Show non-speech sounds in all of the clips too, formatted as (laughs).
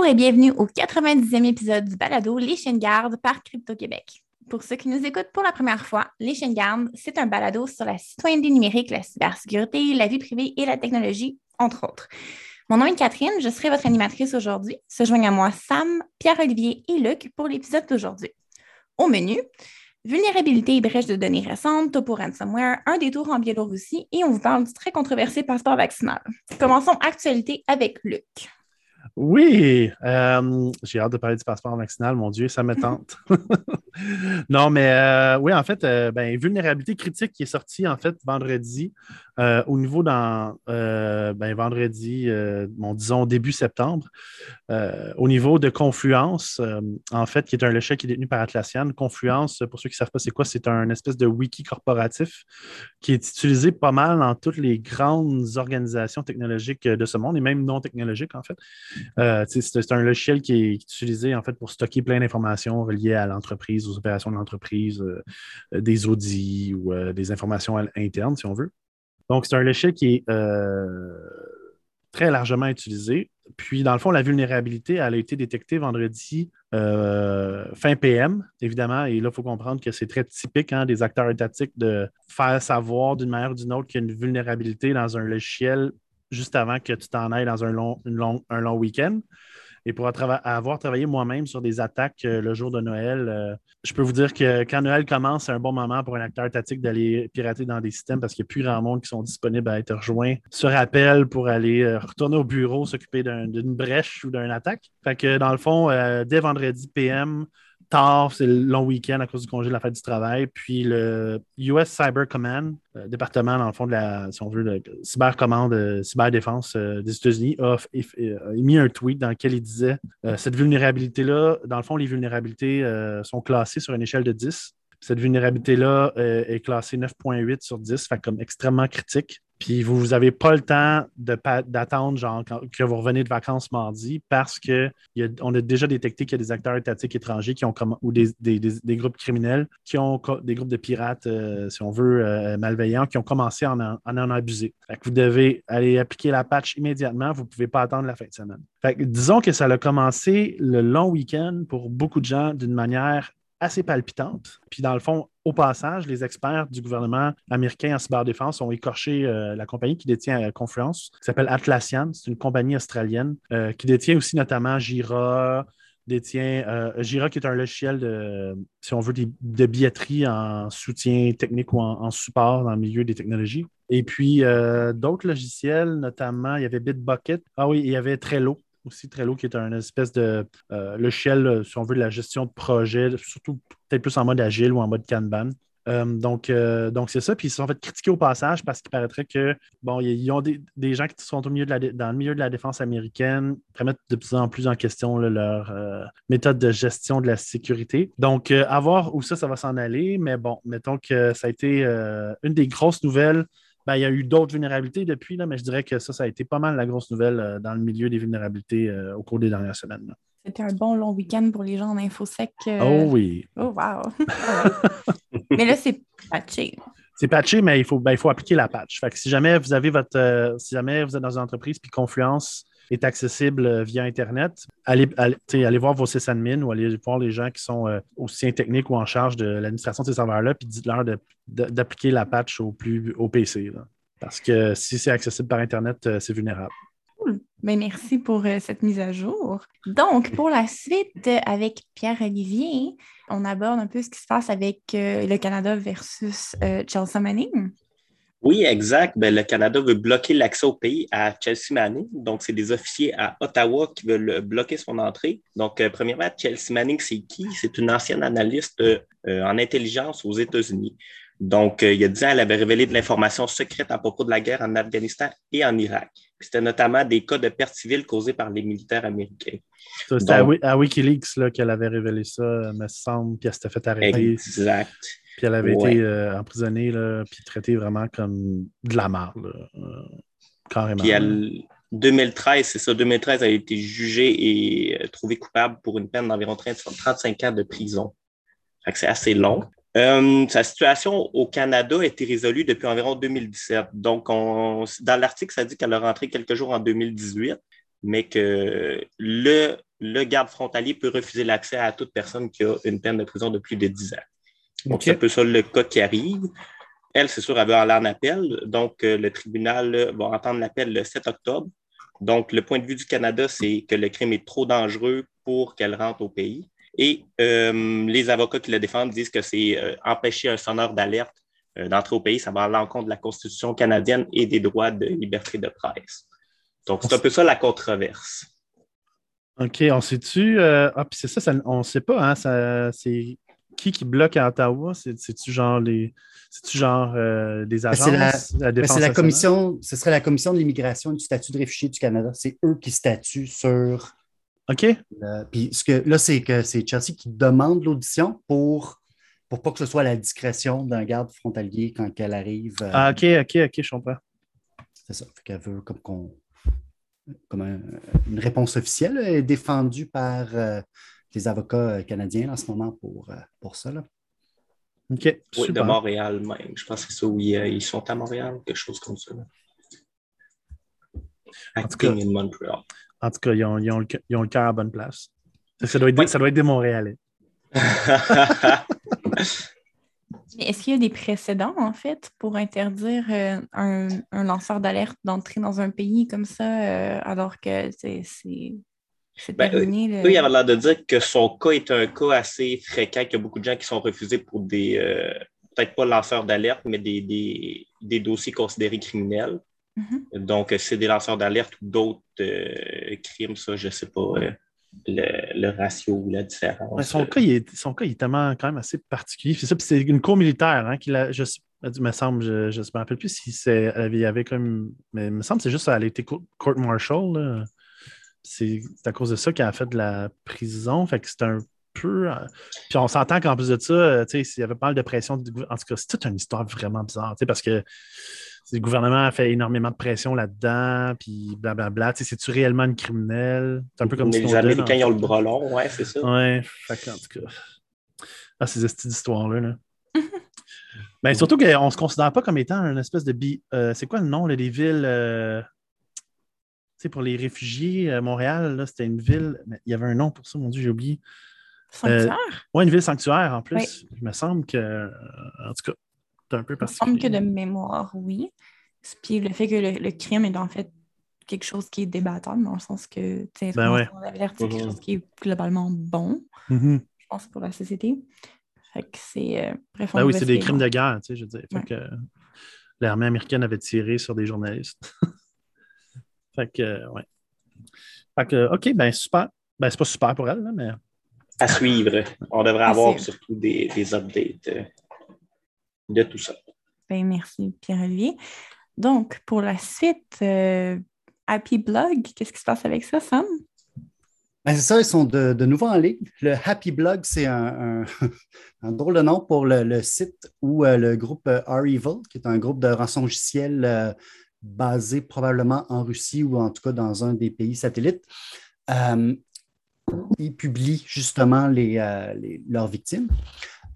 Bonjour et bienvenue au 90e épisode du balado Les chaînes gardes par Crypto-Québec. Pour ceux qui nous écoutent pour la première fois, Les chaînes gardes, c'est un balado sur la citoyenneté numérique, la cybersécurité, la vie privée et la technologie, entre autres. Mon nom est Catherine, je serai votre animatrice aujourd'hui. Se joignent à moi Sam, Pierre-Olivier et Luc pour l'épisode d'aujourd'hui. Au menu, vulnérabilité et brèche de données récentes, topo ransomware, un détour en Biélorussie et on vous parle du très controversé passeport vaccinal. Commençons actualité avec Luc. Oui, euh, j'ai hâte de parler du passeport vaccinal, mon Dieu, ça me tente. (laughs) non, mais euh, oui, en fait, euh, ben, vulnérabilité critique qui est sortie en fait vendredi au niveau dans ben, vendredi, disons début septembre, au niveau de Confluence, en fait, qui est un logiciel qui est détenu par Atlassian. Confluence, pour ceux qui ne savent pas c'est quoi, c'est un espèce de wiki corporatif qui est utilisé pas mal dans toutes les grandes organisations technologiques de ce monde et même non technologiques, en fait. Euh, c'est un logiciel qui est, utilisé en fait pour stocker plein d'informations reliées à l'entreprise, aux opérations de l'entreprise, euh, euh, des audits ou des informations internes, si on veut. Donc, c'est un logiciel qui est très largement utilisé. Puis, dans le fond, la vulnérabilité, elle a été détectée vendredi fin PM, évidemment. Et là, il faut comprendre que c'est très typique hein, des acteurs étatiques de faire savoir d'une manière ou d'une autre qu'il y a une vulnérabilité dans un logiciel juste avant que tu t'en ailles dans un long, un long week-end. Et pour avoir travaillé moi-même sur des attaques euh, le jour de Noël, euh, je peux vous dire que quand Noël commence, c'est un bon moment pour un acteur étatique d'aller pirater dans des systèmes parce qu'il n'y a plus grand monde qui sont disponibles à être rejoints se rappelle pour aller euh, retourner au bureau, s'occuper d'une brèche ou d'une attaque. Fait que dans le fond, dès vendredi PM, tard, c'est le long week-end à cause du congé de la fête du travail. Puis le US Cyber Command, euh, département, dans le fond, de la, si on veut, de cybercommande, euh, cyberdéfense euh, des États-Unis, a, émis un tweet dans lequel il disait cette vulnérabilité-là, dans le fond, les vulnérabilités sont classées sur une échelle de 10. Cette vulnérabilité-là est classée 9.8 sur 10, fait comme extrêmement critique. Puis vous n'avez pas le temps d'attendre genre que vous revenez de vacances mardi parce qu'on a, a déjà détecté qu'il y a des acteurs étatiques étrangers qui ont ou des, groupes criminels qui ont des groupes de pirates, euh, si on veut, euh, malveillants, qui ont commencé à en, en, abuser. vous devez aller appliquer la patch immédiatement. Vous ne pouvez pas attendre la fin de semaine. disons que ça a commencé le long week-end pour beaucoup de gens d'une manière assez palpitante. Puis dans le fond, au passage, les experts du gouvernement américain en cyberdéfense ont écorché euh, la compagnie qui détient euh, Confluence, qui s'appelle Atlassian. C'est une compagnie australienne euh, qui détient aussi notamment Jira, détient Jira qui est un logiciel de, si on veut, de, billetterie en soutien technique ou en, support dans le milieu des technologies. Et puis d'autres logiciels, notamment, il y avait Bitbucket. Ah oui, il y avait Trello aussi Trello, qui est un espèce de euh, logiciel, euh, si on veut, de la gestion de projet, surtout peut-être plus en mode agile ou en mode Kanban. Euh, donc, donc c'est ça. Puis ils se sont fait critiquer au passage parce qu'il paraîtrait que, bon, ils ont des, gens qui sont au milieu dans le milieu de la défense américaine, remettent de plus en plus en question leur méthode de gestion de la sécurité. Donc, à voir où ça, ça va s'en aller. Mais bon, mettons que ça a été une des grosses nouvelles ben, il y a eu d'autres vulnérabilités depuis, là, mais je dirais que ça, ça a été pas mal la grosse nouvelle euh, dans le milieu des vulnérabilités euh, au cours des dernières semaines. C'était un bon long week-end pour les gens en InfoSec. Euh. Oh oui. Oh wow. (laughs) mais là, c'est patché. C'est patché, mais il faut, ben, il faut appliquer la patch. Fait que si jamais vous avez votre. si jamais vous êtes dans une entreprise puis Confluence est accessible euh, via Internet. Allez, allez, voir vos sysadmins ou allez voir les gens qui sont euh, aussi techniques ou en charge de l'administration de ces serveurs-là, puis dites-leur d'appliquer la patch au, plus, au PC. Parce que si c'est accessible par Internet, euh, c'est vulnérable. Cool. Ben, merci pour cette mise à jour. Donc, pour la suite, avec Pierre-Olivier, on aborde un peu ce qui se passe avec le Canada versus Chelsea Manning. Oui, exact. Ben, le Canada veut bloquer l'accès au pays à Chelsea Manning. Donc, c'est des officiers à Ottawa qui veulent bloquer son entrée. Donc, euh, premièrement, Chelsea Manning, c'est qui? C'est une ancienne analyste euh, en intelligence aux États-Unis. Donc, euh, il y a 10 ans, elle avait révélé de l'information secrète à propos de la guerre en Afghanistan et en Irak. C'était notamment des cas de perte civile causés par les militaires américains. C'était à, Wikileaks qu'elle avait révélé ça, me semble, puis elle s'était fait arrêter. Exact. Puis elle avait été euh, emprisonnée, là, puis traitée vraiment comme de la marde, euh, carrément. Puis 2013, c'est ça, 2013, elle a été jugée et euh, trouvée coupable pour une peine d'environ 35 ans de prison. c'est assez long. sa situation au Canada a été résolue depuis environ 2017. Donc, dans l'article, ça dit qu'elle a rentré quelques jours en 2018. mais que le, le garde frontalier peut refuser l'accès à toute personne qui a une peine de prison de plus de 10 ans. Donc, c'est un peu ça le cas qui arrive. Elle, c'est sûr, elle veut aller en appel. Donc, euh, le tribunal va entendre l'appel le 7 octobre. Donc, le point de vue du Canada, c'est que le crime est trop dangereux pour qu'elle rentre au pays. Et euh, les avocats qui le défendent disent que c'est euh, empêcher un sonneur d'alerte d'entrer au pays. Ça va à l'encontre de la Constitution canadienne et des droits de liberté de presse. Donc, c'est un peu ça la controverse. OK, on sait-tu. ah, puis c'est ça, on ne sait pas, hein, c'est qui qui bloque à Ottawa? C'est-tu genre les. C'est-tu genre euh, des ben, agences? la, ben, c'est la commission, ce serait la commission de l'immigration et du statut de réfugié du Canada. C'est eux qui statuent sur. OK. puis ce que, là, c'est que c'est Chelsea qui demande l'audition pour, pour pas que ce soit la discrétion d'un garde frontalier quand elle arrive. Euh, ah, OK, OK, OK, je comprends. C'est ça. Fait qu'elle veut comme qu'on. Comme une réponse officielle est défendue par euh, les avocats euh, canadiens en ce moment pour, euh, pour ça. Là. OK. Oui, de Montréal même. Je pense que c'est ça, oui, euh, ils sont à Montréal, quelque chose comme ça. En tout, cas, Montreal. en tout cas, ils ont, ils ont, le, ils ont le cœur à bonne place. Ça doit être, ça doit être des Montréalais. (laughs) Est-ce qu'il y a des précédents, en fait, pour interdire un, un, lanceur d'alerte d'entrer dans un pays comme ça, alors que c'est ben, il avait l'air de dire que son cas est un cas assez fréquent, qu'il y a beaucoup de gens qui sont refusés pour des, euh, peut-être pas lanceurs d'alerte, mais des, dossiers considérés criminels. Mm-hmm. Donc, c'est des lanceurs d'alerte ou d'autres euh, crimes, ça, je ne sais pas euh, le, ratio ou la différence. son, cas, il est, son cas, il est tellement quand même assez particulier. C'est ça, c'est une cour militaire hein, qui l'a. Je, me semble, je ne me rappelle plus si c'est, il y avait comme. Mais il me semble que c'est juste qu'elle a été court-martial c'est à cause de ça qu'elle a fait de la prison. Fait que c'est un peu. Euh, puis on s'entend qu'en plus de ça, euh, il y avait pas mal de pression. En tout cas, c'est toute une histoire vraiment bizarre, parce que le gouvernement a fait énormément de pression là-dedans, puis blablabla. C'est-tu réellement une criminelle? C'est un peu comme Les Américains, ils ont le bras long, ouais, c'est ça. Ouais, fait en tout cas. Ah, ces histoires-là. Là. (laughs) ben, surtout qu'on ne se considère pas comme étant une espèce de. Bi... Euh, c'est quoi le nom, là, des villes pour les réfugiés, à Montréal, c'était une ville, il y avait un nom pour ça, mon Dieu, j'ai oublié. Sanctuaire? Euh, oui, une ville sanctuaire en plus. Il me semble que, en tout cas, c'est un peu particulier. Il me semble que de mémoire, oui. Puis le fait que le, crime est en fait quelque chose qui est débattable, dans le sens que, tu sais, ben c'est quelque chose qui est globalement bon, mm-hmm. je pense, pour la société. Fait que c'est. Euh, ben oui, c'est des crimes de guerre, tu sais, je veux dire. Fait que l'armée américaine avait tiré sur des journalistes. (laughs) Fait que, ouais. Fait que, OK, ben super. Ben, c'est pas super pour elle, mais. À suivre. On devrait avoir surtout des, des updates euh, de tout ça. Ben, merci, Pierre-Olivier. Donc, pour la suite, euh, Happy Blog, qu'est-ce qui se passe avec ça, Sam? Ben, c'est ça, ils sont de, de, nouveau en ligne. Le Happy Blog, c'est un, un, (laughs) drôle de nom pour le, site où euh, le groupe R-Evil, qui est un groupe de rançongiciels basé probablement en Russie ou en tout cas dans un des pays satellites. Euh, ils publient justement les, euh, leurs victimes.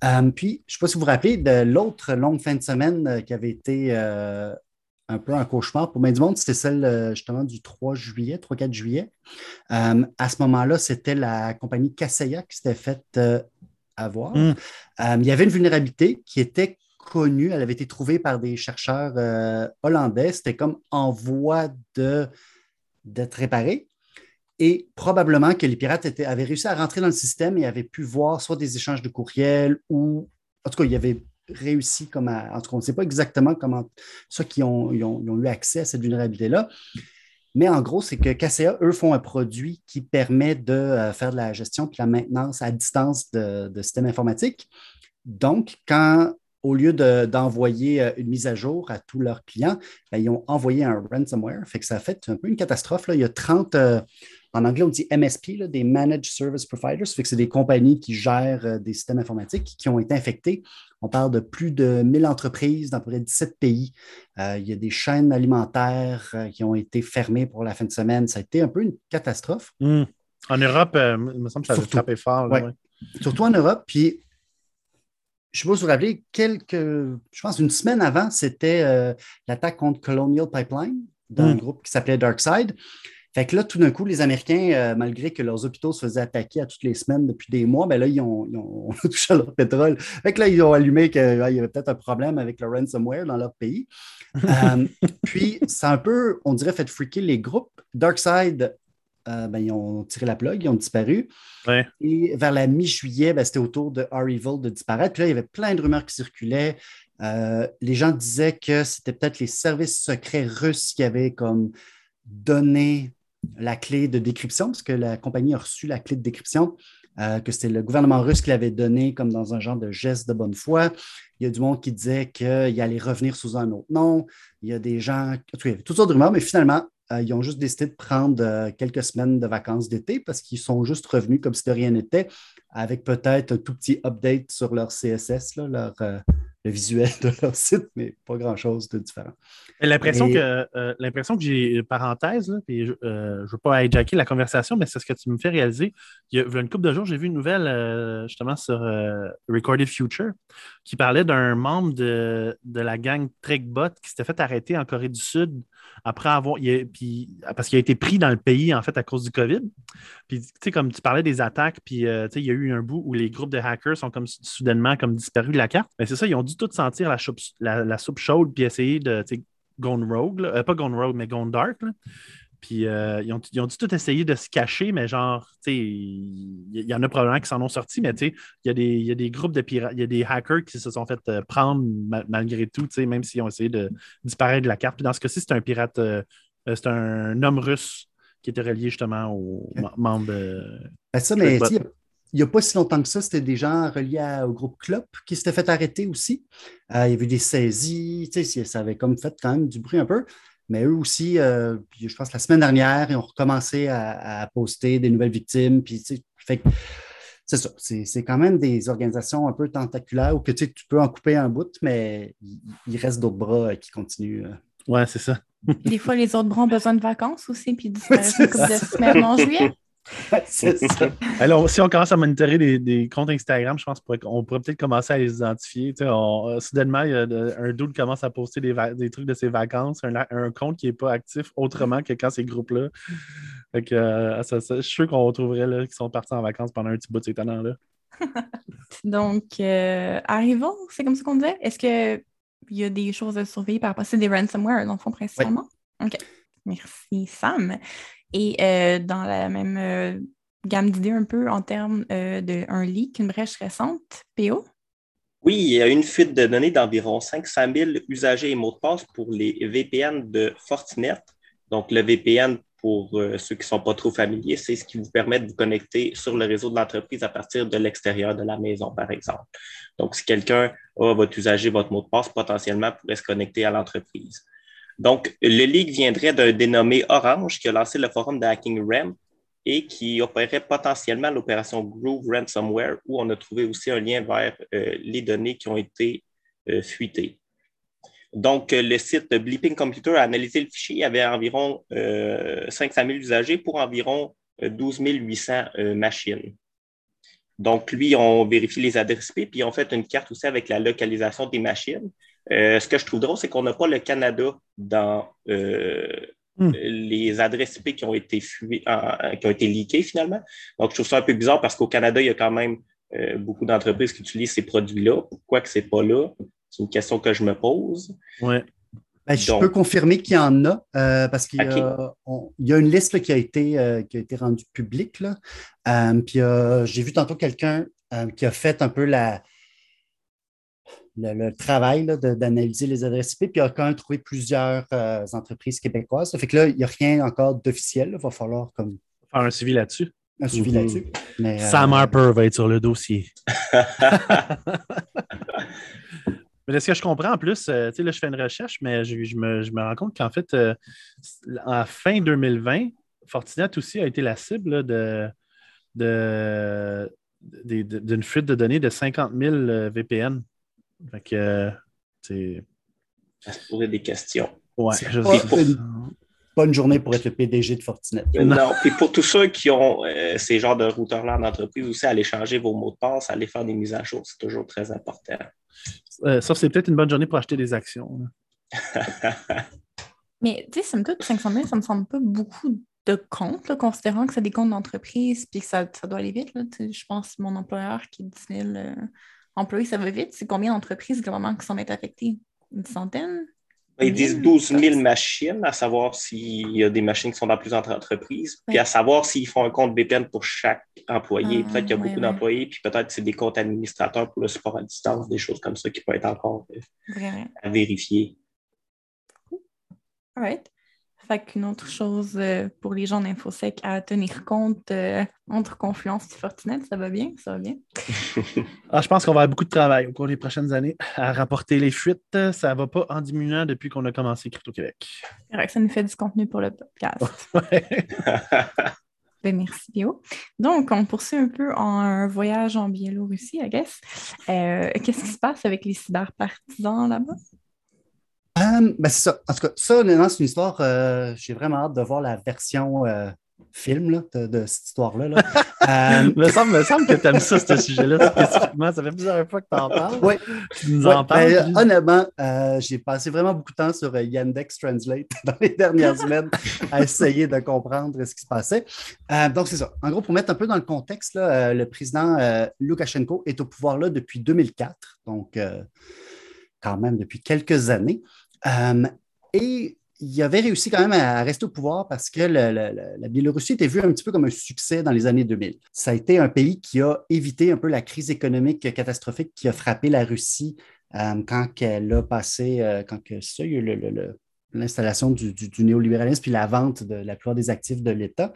Euh, puis, je ne sais pas si vous vous rappelez de l'autre longue fin de semaine qui avait été un peu un cauchemar pour Main du Monde, c'était celle justement du 3 juillet, 3-4 juillet. à ce moment-là, c'était la compagnie Kaseya qui s'était faite avoir. Hmm. il y avait une vulnérabilité qui était connue. Elle avait été trouvée par des chercheurs euh, hollandais. C'était comme en voie d'être réparée. Et probablement que les pirates avaient réussi à rentrer dans le système et avaient pu voir soit des échanges de courriels ou, en tout cas, ils avaient réussi comme à, en tout cas, on ne sait pas exactement comment ceux qui ont, ont, eu accès à cette vulnérabilité-là. Mais en gros, c'est que KCA, eux, font un produit qui permet de euh, faire de la gestion et de la maintenance à distance de, de systèmes informatiques. Donc, quand au lieu d'envoyer euh, une mise à jour à tous leurs clients, ben, ils ont envoyé un ransomware. Fait que ça a fait un peu une catastrophe. Là. Il y a 30, euh, en anglais, on dit MSP, des Managed Service Providers. Fait que c'est des compagnies qui gèrent euh, des systèmes informatiques qui ont été infectés. On parle de plus de 1000 entreprises dans près de 17 pays. il y a des chaînes alimentaires qui ont été fermées pour la fin de semaine. Ça a été un peu une catastrophe. Hmm. En Europe, il me semble que ça a frappé fort. Surtout en Europe. Puis je ne sais pas si vous rappelez, quelques, je pense une semaine avant, c'était euh, l'attaque contre Colonial Pipeline d'un hmm. groupe qui s'appelait Darkside. Fait que là, tout d'un coup, les Américains, euh, malgré que leurs hôpitaux se faisaient attaquer à toutes les semaines depuis des mois, ben là, ils ont, ils ont (laughs) touché à leur pétrole. Fait que là, ils ont allumé qu'il y avait peut-être un problème avec le ransomware dans leur pays. (laughs) Euh, puis, c'est un peu, on dirait, fait freaker les groupes. Darkside, euh, ben, ils ont tiré la plug, ils ont disparu. Et vers la mi-juillet, ben, c'était autour de Evil de disparaître. Puis là, il y avait plein de rumeurs qui circulaient. les gens disaient que c'était peut-être les services secrets russes qui avaient comme donné la clé de décryption, parce que la compagnie a reçu la clé de décryption, euh, que c'était le gouvernement russe qui l'avait donnée comme dans un genre de geste de bonne foi. Il y a du monde qui disait qu'il allait revenir sous un autre nom. Il y a des gens, il y avait toutes sortes de rumeurs, mais finalement, euh, ils ont juste décidé de prendre euh, quelques semaines de vacances d'été parce qu'ils sont juste revenus comme si de rien n'était, avec peut-être un tout petit update sur leur CSS, leur, le visuel de leur site, mais pas grand-chose de différent. L'impression que, euh, l'impression que j'ai, parenthèse, puis je ne euh, veux pas hijacker la conversation, mais c'est ce que tu me fais réaliser. Il y a, une couple de jours, j'ai vu une nouvelle euh, justement sur Recorded Future qui parlait d'un membre de, de, la gang Trekbot qui s'était fait arrêter en Corée du Sud après avoir. puis, parce qu'il a été pris dans le pays, en fait, à cause du COVID. Puis, tu sais, comme tu parlais des attaques, puis, euh, tu sais, il y a eu un bout où les groupes de hackers sont comme soudainement comme disparus de la carte. Mais c'est ça, ils ont dû tout sentir la, la, soupe chaude, puis essayer de, gone rogue, euh, pas gone rogue, mais gone dark. Puis euh, ils, ont, ils, ont, dû tout essayer de se cacher, mais genre, tu sais, il y, en a probablement qui s'en ont sortis, mais tu sais, il y, a des groupes de pirates, il y a des hackers qui se sont fait euh, prendre malgré tout, tu sais, même s'ils ont essayé de disparaître de la carte. Puis dans ce cas-ci, c'est un pirate, euh, c'est un homme russe qui était relié justement aux membres de. Ben ça, mais il n'y a pas si longtemps que ça, c'était des gens reliés au groupe Clop qui s'étaient fait arrêter aussi. il y avait eu des saisies, tu sais, ça avait comme fait quand même du bruit un peu. Mais eux aussi, euh, je pense que la semaine dernière, ils ont recommencé à, poster des nouvelles victimes. Puis, fait c'est ça. C'est quand même des organisations un peu tentaculaires où que, tu peux en couper un bout, mais il, reste d'autres bras qui continuent. Euh. Ouais, c'est ça. Des fois, les autres bras ont besoin de vacances aussi, puis (laughs) disparaissent une couple de semaines en juillet. (laughs) c'est ça. Alors, si on commence à monitorer des, comptes Instagram, je pense qu'on pourrait peut-être commencer à les identifier. Euh, soudainement, il y a un doute commence à poster des, trucs de ses vacances, un, compte qui n'est pas actif autrement que quand ces groupes-là. Euh, je suis sûr qu'on retrouverait là, qui sont partis en vacances pendant un petit bout de ces là (laughs) Donc, euh, arrivons, c'est comme ça qu'on disait. Est-ce qu'il y a des choses à surveiller par rapport à des ransomware, dans le fond, principalement? OK. Merci, Sam. Et euh, dans la même euh, gamme d'idées un peu en termes euh, d'un leak, une brèche récente, PO? Oui, il y a une fuite de données d'environ 500 000 usagers et mots de passe pour les VPN de Fortinet. Donc, le VPN, pour ceux qui ne sont pas trop familiers, c'est ce qui vous permet de vous connecter sur le réseau de l'entreprise à partir de l'extérieur de la maison, par exemple. Donc, si quelqu'un a votre usager, votre mot de passe, potentiellement pourrait se connecter à l'entreprise. Donc, le leak viendrait d'un dénommé Orange qui a lancé le forum de Hacking RAM et qui opérait potentiellement l'opération Groove Ransomware, où on a trouvé aussi un lien vers euh, les données qui ont été euh, fuitées. Donc, le site Bleeping Computer a analysé le fichier. Il y avait environ 500 euh, 000 usagers pour environ 12 800 machines. Donc, lui, on vérifie les adresses IP, puis on fait une carte aussi avec la localisation des machines. Euh, ce que je trouve drôle, c'est qu'on n'a pas le Canada dans euh, hmm. les adresses IP qui ont été qui ont été leakées finalement. Donc, je trouve ça un peu bizarre parce qu'au Canada, il y a quand même euh, beaucoup d'entreprises qui utilisent ces produits-là. Pourquoi que ce n'est pas là? C'est une question que je me pose. Ouais. Ben, je peux confirmer qu'il y en a parce qu'il y, a une liste qui, a été, qui a été rendue publique. Là. puis j'ai vu tantôt quelqu'un qui a fait un peu la, le, travail d'analyser les adresses IP, puis il a quand même trouvé plusieurs euh, entreprises québécoises. Ça fait que là, il n'y a rien encore d'officiel. Il va falloir comme. Faire un suivi là-dessus. Un suivi mhm. là-dessus. Sam euh, Harper va être sur le dossier. (laughs) Mais de ce que je comprends en plus, euh, tu sais, là, je fais une recherche, mais je, me, rends compte qu'en fait, en fin 2020, Fortinet aussi a été la cible de, d'une fuite de données de 50 000 VPN. Fait que, c'est. Ça se poser des questions. Ouais, je pas, une bonne journée pour être le PDG de Fortinet. Non, puis pour tous ceux qui ont euh, ces genres de routeurs-là en entreprise aussi, aller changer vos mots de passe, aller faire des mises à jour, c'est toujours très important. Euh, sauf c'est peut-être une bonne journée pour acheter des actions. (laughs) Mais tu sais, ça me coûte 500 000, ça me semble pas beaucoup de comptes, là, considérant que c'est des comptes d'entreprise puis que ça, ça doit aller vite. là. Je pense que mon employeur qui est 10 000 euh, employés, ça va vite. C'est combien d'entreprises globalement qui s'en être affectées? Une centaine? Ils disent Mille, 12 000 peut-être. machines, à savoir s'il y a des machines qui sont dans plusieurs entreprises, puis à savoir s'ils font un compte VPN pour chaque employé. Ah, peut-être qu'il y a ouais, beaucoup ouais. d'employés, puis peut-être que c'est des comptes administrateurs pour le support à distance, des choses comme ça qui peuvent être encore euh, à vérifier. All right. Fait qu'une autre chose euh, pour les gens d'InfoSec à tenir compte euh, entre Confluence et Fortinet, ça va bien? Ça va bien? (laughs) Ah, je pense qu'on va avoir beaucoup de travail au cours des prochaines années à rapporter les fuites. Ça ne va pas en diminuant depuis qu'on a commencé Crypto-Québec. Correct, ça nous fait du contenu pour le podcast. (laughs) (laughs) Ben, merci, Bio. Donc, on poursuit un peu en un voyage en Biélorussie, I guess. Euh, Qu'est-ce qui se passe avec les cyberpartisans là-bas? Euh, ben, c'est ça. En tout cas, ça, honnêtement, c'est une histoire. euh, J'ai vraiment hâte de voir la version euh, film là, de, de cette histoire-là. là. Euh, (laughs) me, semble, me semble que tu aimes ça, ce sujet-là, spécifiquement. Ça fait plusieurs fois que tu en parles. Ouais. Tu nous Ouais, en parles. ben, puis- honnêtement, euh, j'ai passé vraiment beaucoup de temps sur Yandex Translate (laughs) dans les dernières semaines à essayer de comprendre ce qui se passait. Donc, c'est ça. En gros, pour mettre un peu dans le contexte, là, le président Loukachenko est au pouvoir là depuis 2004, donc quand même depuis quelques années. Euh, et il avait réussi quand même à rester au pouvoir parce que le- la Biélorussie était vue un petit peu comme un succès dans les années 2000. Ça a été un pays qui a évité un peu la crise économique catastrophique qui a frappé la Russie euh, quand elle a passé, euh, quand ça, il y a eu l'installation du, néolibéralisme puis la vente de la plupart des actifs de l'État.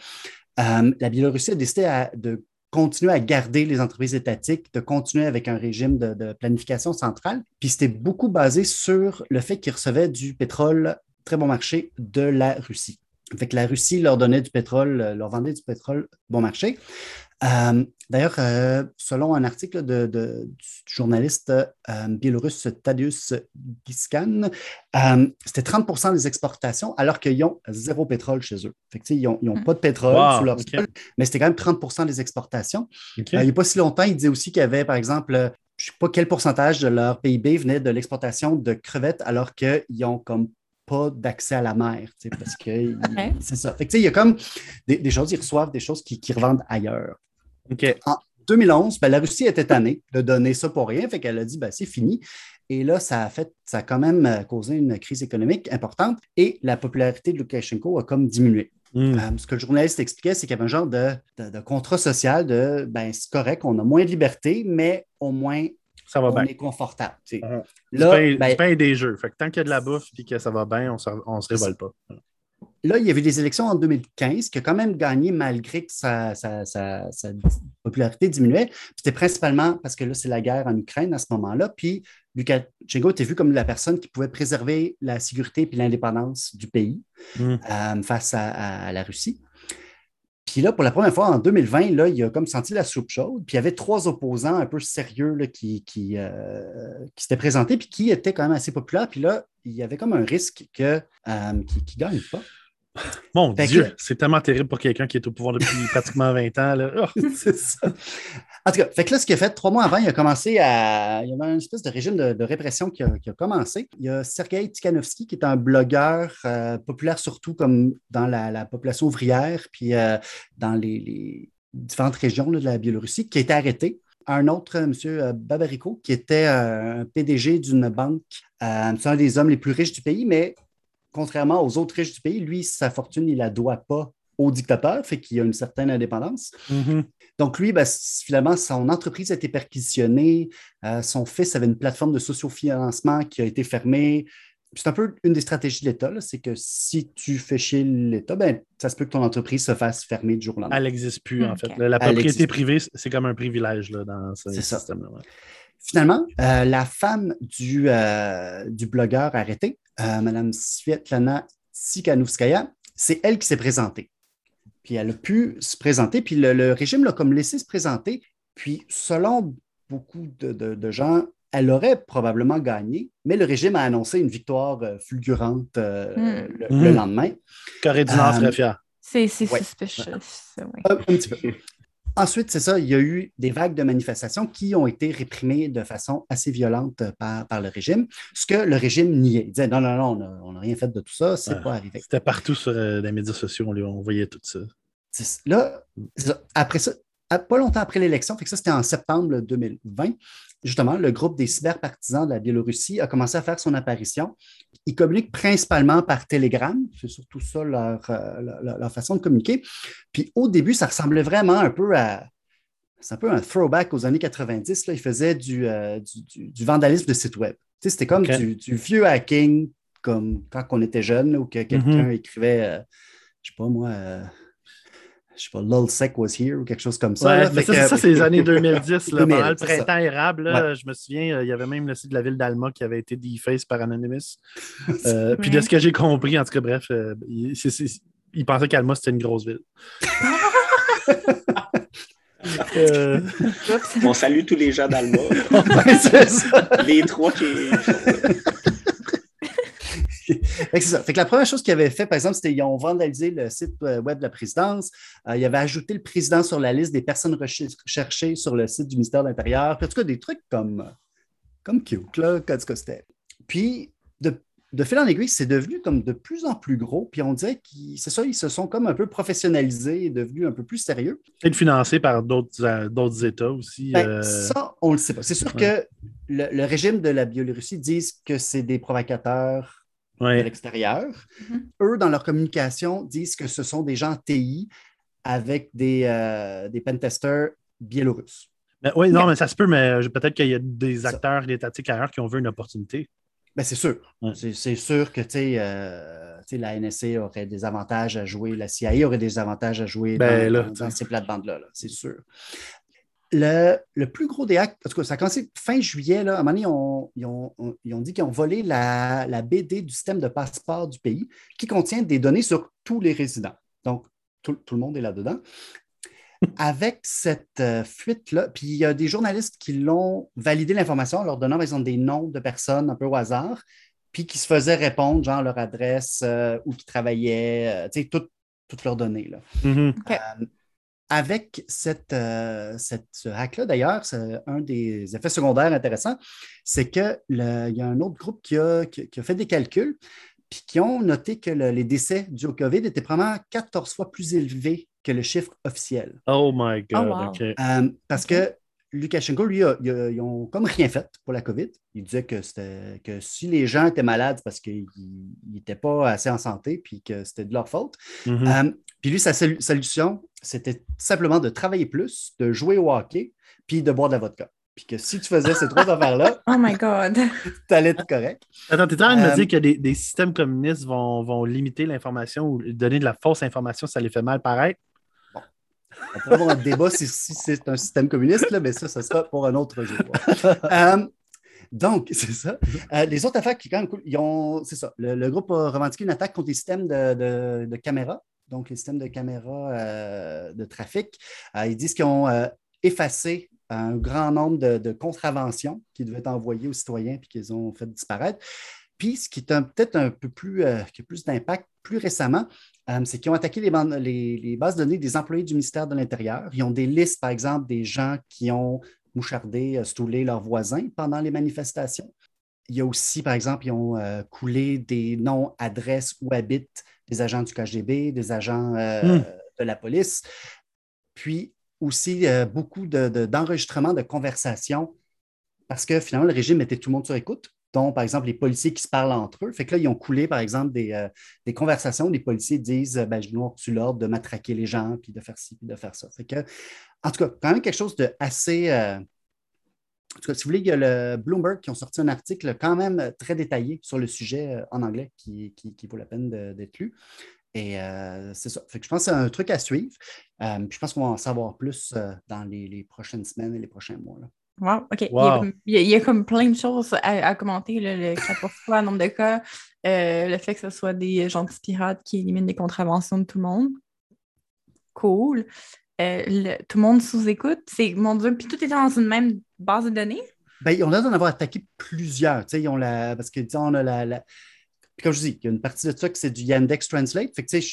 La Biélorussie a décidé de continuer à garder les entreprises étatiques, de continuer avec un régime de, planification centrale. Puis c'était beaucoup basé sur le fait qu'ils recevaient du pétrole très bon marché de la Russie. Fait que la Russie leur donnait du pétrole, leur vendait du pétrole bon marché. Euh, D'ailleurs, euh, selon un article de, de- du journaliste euh, biélorusse Tadeusz Giskan, euh, c'était 30% des exportations alors qu'ils ont zéro pétrole chez eux. Fait que, ils n'ont Mm. pas de pétrole Wow, sous leur ok. sol, mais c'était quand même 30% des exportations. Il n'y a pas si longtemps, il disait aussi qu'il y avait, par exemple, je ne sais pas quel pourcentage de leur PIB venait de l'exportation de crevettes alors qu'ils n'ont comme pas d'accès à la mer, parce que (laughs) c'est ça. Fait que, il y a comme des, des choses, ils reçoivent des choses qui, qui revendent ailleurs. OK. 2011, ben, la Russie était tannée de donner ça pour rien, fait qu'elle a dit ben, c'est fini. Et là, ça a fait, ça a quand même euh, causé une crise économique importante et la popularité de Lukashenko a comme diminué. Hmm. Euh, ce que le journaliste expliquait, c'est qu'il y avait un genre de, de- de contrat social de ben, c'est correct, on a moins de liberté, mais au moins Ça va on bien. est confortable. tu sais. Du Là, pain, ben, du pain et des jeux. Fait que tant qu'il y a de la bouffe et que ça va bien, on ne se révolte pas. Là, il y avait des élections en 2015 qui a quand même gagné malgré que sa, sa- sa- sa popularité diminuait. C'était principalement parce que là, c'est la guerre en Ukraine à ce moment-là. Puis Lukashenko était vu comme la personne qui pouvait préserver la sécurité et l'indépendance du pays Mm. euh, face à, à la Russie. Puis là, pour la première fois en 2020, là, il a comme senti la soupe chaude. Puis il y avait trois opposants un peu sérieux là, qui, qui, euh, qui s'étaient présentés puis qui étaient quand même assez populaires. Puis là, il y avait comme un risque que, euh, qu'ils ne gagnent pas. (laughs) Mon Fait Dieu, que- c'est tellement terrible pour quelqu'un qui est au pouvoir depuis (laughs) pratiquement 20 ans. Là. Oh. (laughs) c'est ça. En tout cas, fait que là, ce qu'il a fait, trois mois avant, il a commencé à. Il y avait une espèce de régime de, de répression qui a, qui a commencé. Il y a Sergei Tikhanovsky, qui est un blogueur euh, populaire surtout comme dans la, la population ouvrière, puis euh, dans les, les différentes régions là, de la Biélorussie, qui a été arrêté. Un autre, euh, M. Babariko, qui était euh, un PDG d'une banque. C'est un des hommes les plus riches du pays, mais contrairement aux autres riches du pays, lui, sa fortune, il la doit pas au dictateur, fait qu'il a une certaine indépendance. Mhm. Donc, lui, ben, finalement, son entreprise a été perquisitionnée. Euh, son fils avait une plateforme de sociofinancement qui a été fermée. C'est un peu une des stratégies de l'État, là, c'est que si tu fais chier l'État, ben, ça se peut que ton entreprise se fasse fermer du jour au lendemain. Elle n'existe plus, en fait. La, propriété privée, c'est comme un privilège là, dans ce système-là. ouais. Finalement, euh, la femme du, euh, du blogueur arrêté, euh, Mme Svetlana Tsikhanouskaya, c'est elle qui s'est présentée. Puis elle a pu se présenter, puis le, le régime l'a comme laissé se présenter. Puis selon beaucoup de, de- de gens, elle aurait probablement gagné, mais le régime a annoncé une victoire euh, fulgurante euh, le, le lendemain. Corée du Nord serait fière. C'est Ouais. suspicious. oui. Un, un petit peu. Ensuite, c'est ça, il y a eu des vagues de manifestations qui ont été réprimées de façon assez violente par, par le régime, ce que le régime niait. Il disait non, non, non, on n'a rien fait de tout ça, c'est Ah, pas arrivé. C'était partout sur euh, les médias sociaux, on, voyait tout ça. Là, ça. après ça, pas longtemps après l'élection, fait que ça c'était en septembre 2020, justement, le groupe des cyberpartisans de la Biélorussie a commencé à faire son apparition. Ils communiquent principalement par Telegram, c'est surtout ça leur, euh, leur- leur façon de communiquer. Puis au début, ça ressemblait vraiment un peu à. C'est un peu un throwback aux années 90. Là. Ils faisaient du, euh, du, du- du vandalisme de site web. Tu sais, C'était comme du, vieux hacking, comme quand on était jeune, ou que quelqu'un Mhm. écrivait, euh, je sais pas moi, euh, je sais pas, LOLSEC was here ou quelque chose comme ça. Ouais, là. mais Fait ça, que- ça, c'est les années (laughs) 2010, là, 2000, pendant le printemps érable. là, Je me souviens, euh, il y avait même le site de la ville d'Alma qui avait été deface par Anonymous. (laughs) Euh, Puis de ce que j'ai compris, en tout cas, bref, euh, il, pensait qu'Alma, c'était une grosse ville. (laughs) Euh. On salue tous les gens d'Alma. Les trois qui. (laughs) Fait que c'est ça. Fait que la première chose qu'ils avaient fait, par exemple, c'était qu'ils ont vandalisé le site euh, web de la présidence. Euh, ils avaient ajouté le président sur la liste des personnes recher- recherchées sur le site du ministère de l'Intérieur. En tout cas, des trucs comme, comme cute, là, c'était. Puis, de, de fil en aiguille, c'est devenu comme de plus en plus gros. Puis, on dirait qu'ils, c'est ça, ils se sont comme un peu professionnalisés et devenus un peu plus sérieux. Peut-être financé par d'autres euh, d'autres États aussi. Ben, euh, Ça, on ne le sait pas. C'est sûr ouais. que le, le régime de la Biélorussie disent que c'est des provocateurs de l'extérieur. Mhm. Eux, dans leur communication, disent que ce sont des gens TI avec des, euh, des pentesters biélorusses. Ben, oui, non, mais ça se peut, mais euh, peut-être qu'il y a des acteurs étatiques ailleurs qui ont vu une opportunité. Ben, c'est sûr. Ouais. C'est, c'est sûr que euh, la NSA aurait des avantages à jouer, la CIA aurait des avantages à jouer Ben, dans, là, dans- ces plates-bandes-là, là, c'est sûr. Le, le plus gros des hacks, en tout cas, ça a commencé fin juillet. Là, à un moment donné, on- ils, ont, on- ils ont dit qu'ils ont volé la, la BD du système de passeport du pays qui contient des données sur tous les résidents. Donc, tout, tout le monde est là-dedans. Avec cette euh, fuite-là, puis il y a des journalistes qui l'ont validé l'information en leur donnant, par exemple, des noms de personnes un peu au hasard, puis qui se faisaient répondre, genre leur adresse, euh, où qui travaillaient, euh, tu sais, tout- toutes leurs données. Là. Mhm. Euh, avec cette, euh, cette- ce hack-là, d'ailleurs, c'est un des effets secondaires intéressants, c'est qu'il y a un autre groupe qui a, qui- qui a fait des calculs, puis qui ont noté que le- les décès dus au COVID étaient probablement 14 fois plus élevés que le chiffre officiel. Oh my God. Oh, wow. OK. Euh, parce que Lukashenko, lui, a- il a- ils ont comme rien fait pour la COVID. Il disait que, c'était, que si les gens étaient malades, parce qu'ils n'étaient pas assez en santé, puis que c'était de leur faute. Mhm. Euh, puis lui, sa sol- solution, c'était simplement de travailler plus, de jouer au hockey, puis de boire de la vodka. Puis que si tu faisais ces trois (laughs) affaires-là, Oh my God. (laughs) tu allais être correct. Attends, tu es en train de me Euh, dire que des, des systèmes communistes vont, vont limiter l'information ou donner de la fausse information, ça les fait mal paraître? On peut avoir un débat si, si c'est un système communiste, là, mais ça, ce sera pour un autre jour. (laughs) Euh, donc, c'est ça. Euh, les autres affaires qui, quand même, cool, ils ont, c'est ça. Le, le groupe a revendiqué une attaque contre les systèmes de, de- de caméras, donc les systèmes de caméras euh, de trafic. Euh, ils disent qu'ils ont euh, effacé un grand nombre de, contraventions qui devaient être envoyées aux citoyens puis qu'ils ont fait disparaître. Puis, ce qui est peut-être un peu plus, plus d'impact plus récemment, c'est qu'ils ont attaqué les, bases de données des employés du ministère de l'Intérieur. Ils ont des listes, par exemple, des gens qui ont mouchardé, stoulé leurs voisins pendant les manifestations. Il y a aussi, par exemple, ils ont coulé des noms, adresses où habitent des agents du KGB, des agents euh, Hmm. de la police. Puis aussi euh, beaucoup de- de- d'enregistrements de, conversations parce que finalement, le régime mettait tout le monde sur écoute, dont, par exemple, les policiers qui se parlent entre eux. Fait que là, ils ont coulé, par exemple, des, euh, des conversations où les policiers disent ben, Je nous reçu l'ordre de matraquer les gens, puis de faire ci, puis de faire ça. Fait que, en tout cas, quand même quelque chose de assez. euh, en tout cas, si vous voulez, il y a le Bloomberg qui ont sorti un article quand même euh, très détaillé sur le sujet euh, en anglais qui, qui- qui vaut la peine d'être lu. Et euh, c'est ça. Fait que je pense que c'est un truc à suivre. Euh, puis je pense qu'on va en savoir plus euh, dans les, les prochaines semaines et les prochains mois. là. Wow, OK. Il, y a Wow. comme, il y a, il y a comme plein de choses à, à commenter. là, le 14 fois, le nombre de cas, euh, le fait que ce soit des gentils pirates qui éliminent les contraventions de tout le monde. Cool. Euh, le- tout le monde sous-écoute. C'est, mon Dieu, puis tout est dans une même base de données? Ben, on a d'en avoir attaqué plusieurs. tu sais, Ils ont la, parce que disons, on a la, la- Puis Comme je dis, il y a une partie de ça que c'est du Yandex Translate. Fait que, tu sais,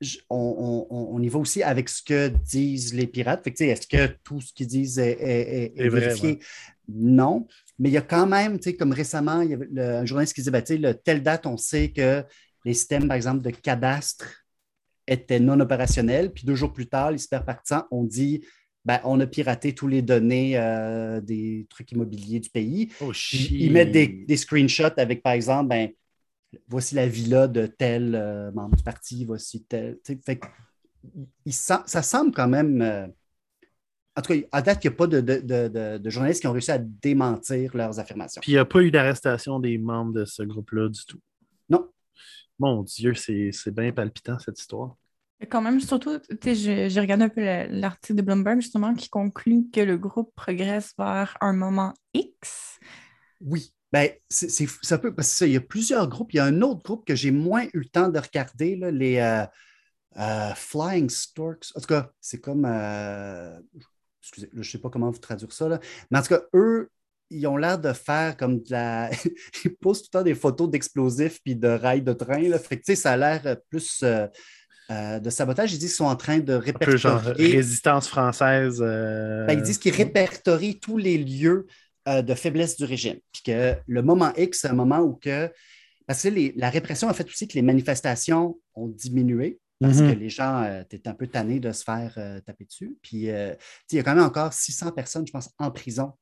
je- on, y va aussi avec ce que disent les pirates. Est-ce que tout ce qu'ils disent est, vérifié? Non. Mais il y a quand même, comme récemment, il y avait un journaliste qui disait ben, le, telle date, on sait que les systèmes, par exemple, de cadastre étaient non opérationnels. Puis deux jours plus tard, les superpartisans ont dit ben, on a piraté tous les données euh, des trucs immobiliers du pays. Oh, ils mettent des, screenshots avec, par exemple, ben, voici la villa de tel euh, membre du parti, voici tel. Fait, ça semble quand même. Euh, en tout cas, à date, il n'y a pas de, journalistes qui ont réussi à démentir leurs affirmations. Puis il n'y a pas eu d'arrestation des membres de ce groupe-là du tout? Non. Mon Dieu, c'est bien palpitant cette histoire. Quand même, surtout, j'ai regardé un peu l'article de Bloomberg justement qui conclut que le groupe progresse vers un moment X. Oui, ben, c'est ça peut parce qu'il y a plusieurs groupes. Il y a un autre groupe que j'ai moins eu le temps de regarder, les euh, euh, Flying Storks. En tout cas, c'est comme. Euh, excusez, je ne sais pas comment vous traduire ça, là. mais en tout cas, eux, ils ont l'air de faire comme de la. (laughs) ils posent tout le temps des photos d'explosifs puis de rails de train. Là. Fait que, ça a l'air plus. de sabotage. Ils disent qu'ils sont en train de répertorier. Un peu genre résistance française. Ben, ils disent qu'ils répertorient tous les lieux euh, de faiblesse du régime. Puis que le moment X, c'est un moment où que. Parce que la répression a fait aussi que les manifestations ont diminué parce mhm. que les gens euh, étaient un peu tannés de se faire euh, taper dessus. Puis il y a quand même encore 600 personnes, je pense, en prison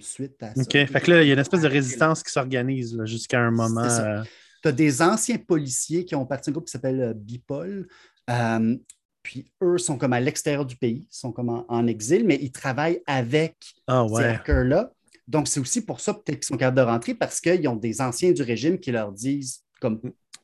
suite à ça. OK. Fait que là, il y a une espèce de résistance qui s'organise jusqu'à un moment. Tu as des anciens policiers qui ont parti d'un groupe qui s'appelle Bipol. puis eux sont comme à l'extérieur du pays, sont comme en, exil, mais ils travaillent avec ah, ces hackers-là. Donc, c'est aussi pour ça peut-être qu'ils sont capables de rentrer parce qu'ils ont des anciens du régime qui leur disent comme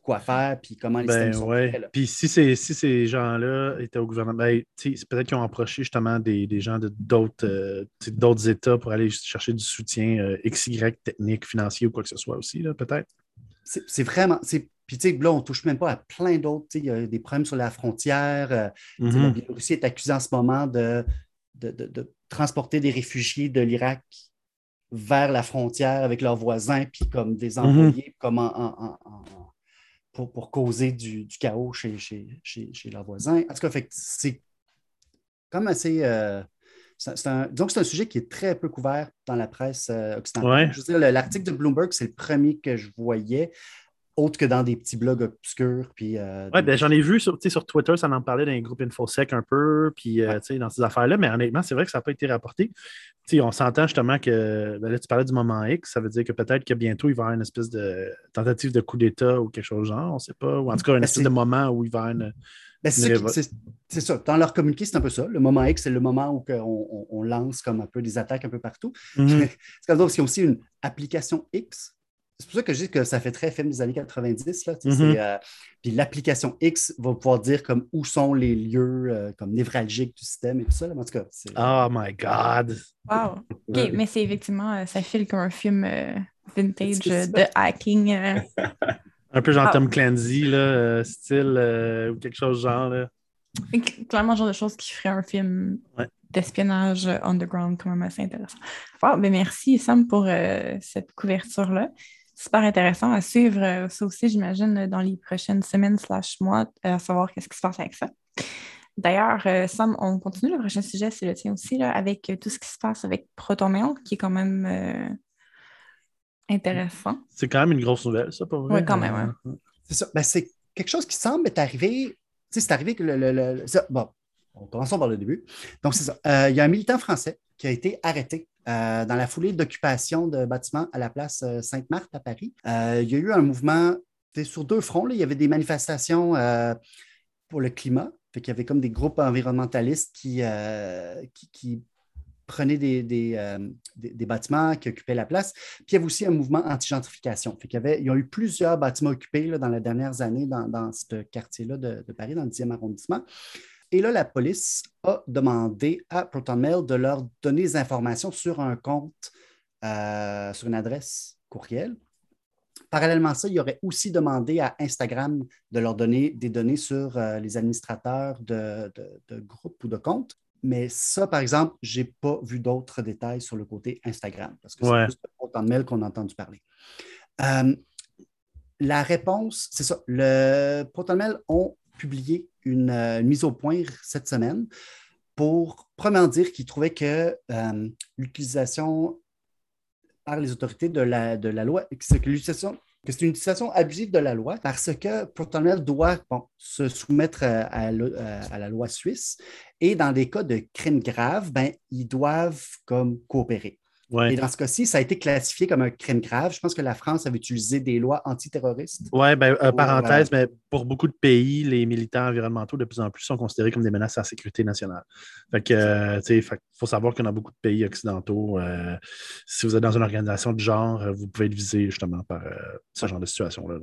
quoi faire puis comment les ben, systèmes ouais. Puis si, si ces gens-là étaient au gouvernement, ben, c'est peut-être qu'ils ont approché justement des, gens de d'autres euh, États pour aller chercher du soutien euh, XY technique, financier ou quoi que ce soit aussi, peut-être. C'est vraiment. Puis, tu sais, là, on ne touche même pas à plein d'autres. Il y a des problèmes sur la frontière. Euh, mm-hmm. La Biélorussie est accusée en ce moment de, de transporter des réfugiés de l'Irak vers la frontière avec leurs voisins, puis comme des mhm. employés, comme pour, causer du, chaos chez, leurs voisins. En tout cas, c'est comme assez. Euh, donc, c'est un sujet qui est très peu couvert dans la presse euh, occidentale. Je veux dire, l'article de Bloomberg, c'est le premier que je voyais autre que dans des petits blogs obscurs. Puis, euh, ben, j'en ai vu sur, sur Twitter, ça en parlait d'un groupe InfoSec un peu, puis euh, dans ces affaires-là, mais honnêtement, c'est vrai que ça n'a pas été rapporté. on s'entend justement que ben là, tu parlais du moment X, ça veut dire que peut-être que bientôt, il va y avoir une espèce de tentative de coup d'État ou quelque chose genre, on ne sait pas, ou en tout cas, une ben, espèce de moment où il va y avoir une. Ben, c'est ça. Dans leur communiqué, c'est un peu ça. Le moment X, c'est le moment où on, on, lance comme un peu des attaques un peu partout. Mm-hmm. (laughs) c'est comme aussi une application X c'est pour ça que je dis que ça fait très film des années 90. Là, mm-hmm. euh, puis l'application X va pouvoir dire comme où sont les lieux euh, comme névralgiques du système et tout ça. en tout cas, oh my God! Wow! (laughs) OK, mais c'est effectivement, euh, ça file comme un film vintage de hacking. (laughs) un peu genre Tom Clancy, là, style ou quelque chose genre. Là. Clairement, genre de choses qui ferait un film d'espionnage underground quand même assez intéressant. Wow, ben merci Sam pour cette couverture-là super intéressant à suivre. Euh, ça aussi, j'imagine, dans les prochaines semaines slash mois, euh, à savoir qu'est-ce qui se passe avec ça. D'ailleurs, euh, Sam, on continue. Le prochain sujet, c'est le tien aussi, là, avec tout ce qui se passe avec ProtonMail, qui est quand même intéressant. C'est quand même une grosse nouvelle, ça, pour vous. Oui, quand même. C'est ça. Ben, c'est quelque chose qui semble être arrivé. Tu sais, c'est arrivé que le. le, bon, commençons par le début. Donc, c'est ça. Il y a un militant français qui a été arrêté euh, dans la foulée d'occupation de bâtiments à la place euh, Sainte-Marthe à Paris. Euh, il y a eu un mouvement sur deux fronts. Il y avait des manifestations pour le climat. il y avait comme des groupes environnementalistes qui, prenaient des, bâtiments qui occupaient la place. Puis il y avait aussi un mouvement anti-gentrification. il y avait, ils ont eu plusieurs bâtiments occupés dans les dernières années dans, dans ce quartier-là de, de, Paris, dans le 10e arrondissement. Et là, la police a demandé à ProtonMail de leur donner des informations sur un compte, euh, sur une adresse courriel. Parallèlement à ça, il aurait aussi demandé à Instagram de leur donner des données sur euh, les administrateurs de, groupes ou de comptes. Mais ça, par exemple, je n'ai pas vu d'autres détails sur le côté Instagram, parce que c'est juste ProtonMail qu'on a entendu parler. Euh, la réponse, c'est ça. Le ProtonMail ont publié une, une mise au point cette semaine pour, premièrement, dire qu'ils trouvaient que l'utilisation par les autorités de la, de la loi, que c'est une utilisation abusive de la loi parce que ProtonMail doit se soumettre à, la loi suisse et dans des cas de crimes graves, ben, ils doivent comme coopérer. Et dans ce cas-ci, ça a été classifié comme un crime grave. Je pense que la France avait utilisé des lois antiterroristes. Oui, ben, euh, parenthèse, mais pour beaucoup de pays, les militants environnementaux, de plus en plus, sont considérés comme des menaces à la sécurité nationale. Fait que, euh, il faut savoir que dans beaucoup de pays occidentaux, euh, si vous êtes dans une organisation de genre, vous pouvez être visé justement par ce genre de situation-là.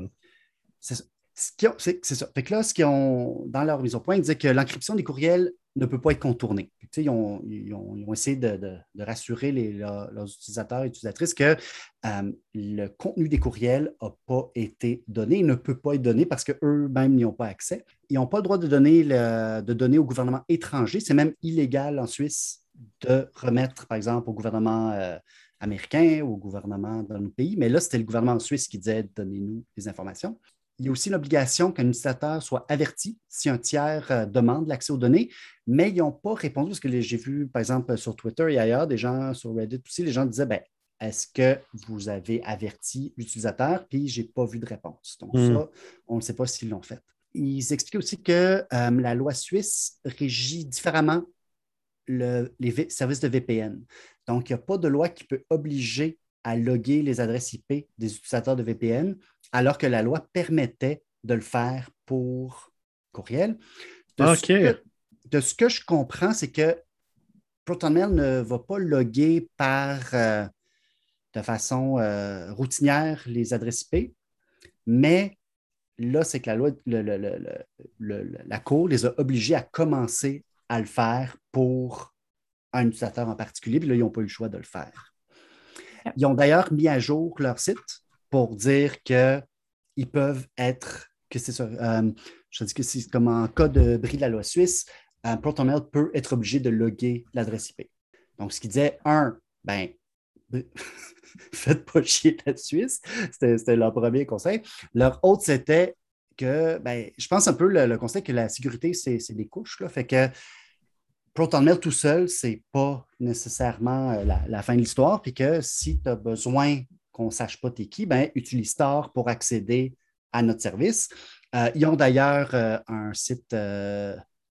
C'est ça. Fait là, ce qu'ils ont, dans leur mise au point, ils disaient que l'encryption des courriels ne peut pas être contournée. Ils ont, essayé de, rassurer les, leurs utilisateurs et utilisatrices que euh, le contenu des courriels n'a pas été donné, il ne peut pas être donné parce qu'eux-mêmes n'y ont pas accès. Ils n'ont pas le droit de donner, de donner au gouvernement étranger. C'est même illégal en Suisse de remettre, par exemple, au gouvernement euh, américain ou au gouvernement d'un autre pays. Mais là, c'était le gouvernement suisse qui disait donnez-nous des informations il y a aussi l'obligation qu'un utilisateur soit averti si un tiers euh, demande l'accès aux données, mais ils n'ont pas répondu parce que j'ai vu, par exemple, sur Twitter et ailleurs, des gens sur Reddit aussi, les gens disaient ben, est-ce que vous avez averti l'utilisateur? Puis je n'ai pas vu de réponse. Donc, hmm. ça, on ne sait pas s'ils l'ont fait. Ils expliquaient aussi que euh, la loi suisse régit différemment les services de VPN. Donc, il n'y a pas de loi qui peut obliger à loguer les adresses IP des utilisateurs de VPN, alors que la loi permettait de le faire pour courriel. De, ce, que, je comprends, c'est que ProtonMail ne va pas loguer par euh, de façon euh, routinière les adresses IP, mais là, c'est que la loi, la Cour les a obligés à commencer à le faire pour un utilisateur en particulier, puis là, ils n'ont pas eu le choix de le faire. Ils ont d'ailleurs mis à jour leur site pour dire qu'ils peuvent être, que c'est euh, je dis que c'est comme en cas de bris de la loi suisse, un ProtonMail peut être obligé de loguer l'adresse IP. Donc, ce qui disait, un, ben, (laughs) faites pas chier la Suisse. C'était leur premier conseil. Leur autre, c'était que, ben, je pense un peu le, conseil que la sécurité, c'est des couches. Là, fait que ProtonMail tout seul, ce n'est pas nécessairement euh, la, fin de l'histoire, puis que si tu as besoin qu'on ne sache pas t'es qui, ben, utilise Tor pour accéder à notre service. Euh, ils ont d'ailleurs euh, un site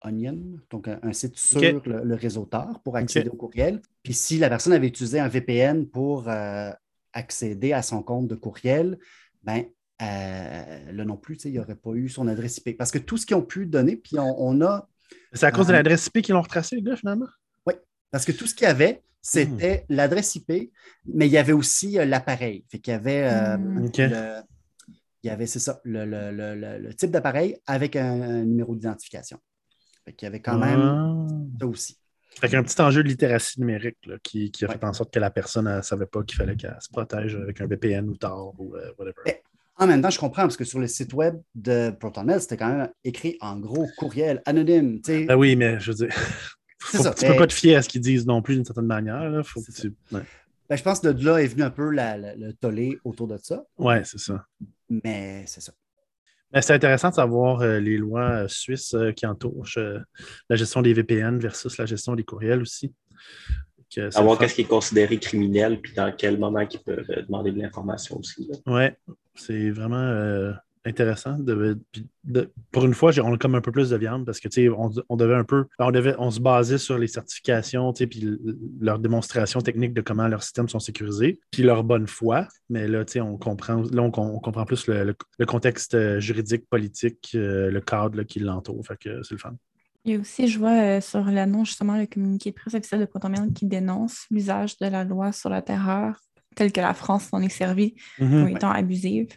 Onion, donc un, site sur le, réseau Tor pour accéder au courriel. Puis si la personne avait utilisé un VPN pour accéder à son compte de courriel, ben, là non plus, il n'y aurait pas eu son adresse IP. Parce que tout ce qu'ils ont pu donner, puis on a c'est à cause de l'adresse IP qu'ils l'ont retracé, là, finalement? Oui, parce que tout ce qu'il y avait, c'était hmm. l'adresse IP, mais il y avait aussi euh, l'appareil. Fait qu'il y avait, euh, hmm. il y avait, c'est ça, le, type d'appareil avec un, numéro d'identification. Fait qu'il y avait quand même ah. ça aussi. Fait qu'un petit enjeu de littératie numérique qui, a fait en sorte que la personne ne savait pas qu'il fallait qu'elle se protège avec un VPN ou Tor ou euh, whatever. En même temps, je comprends parce que sur le site web de ProtonMail, c'était quand même écrit en gros courriel anonyme. Ben oui, mais je veux dire, tu ne peux pas te fier à ce qu'ils disent non plus d'une certaine manière. Faut ben, je pense que de là est venu un peu le tollé autour de ça. Oui, c'est ça. Mais c'est ça. Ben, c'est intéressant de savoir euh, les lois euh, suisses euh, qui entourent la gestion des VPN versus la gestion des courriels aussi. Savoir qu'est-ce qui est considéré criminel, puis dans quel moment ils peuvent demander de l'information aussi. Oui, c'est vraiment euh, intéressant. De, pour une fois, on a comme un peu plus de viande parce que on, on devait un peu, on devait, on se basait sur les certifications, puis leur démonstration technique de comment leurs systèmes sont sécurisés, puis leur bonne foi. Mais là, on comprend, là, on, comprend plus le, contexte euh, juridique, politique, euh, le cadre qui l'entoure. Fait que c'est le fun. Il y a aussi, je vois sur l'annonce, justement, le communiqué de presse officiel de ProtonMail qui dénonce l'usage de la loi sur la terreur telle que la France s'en est servie mm étant abusive.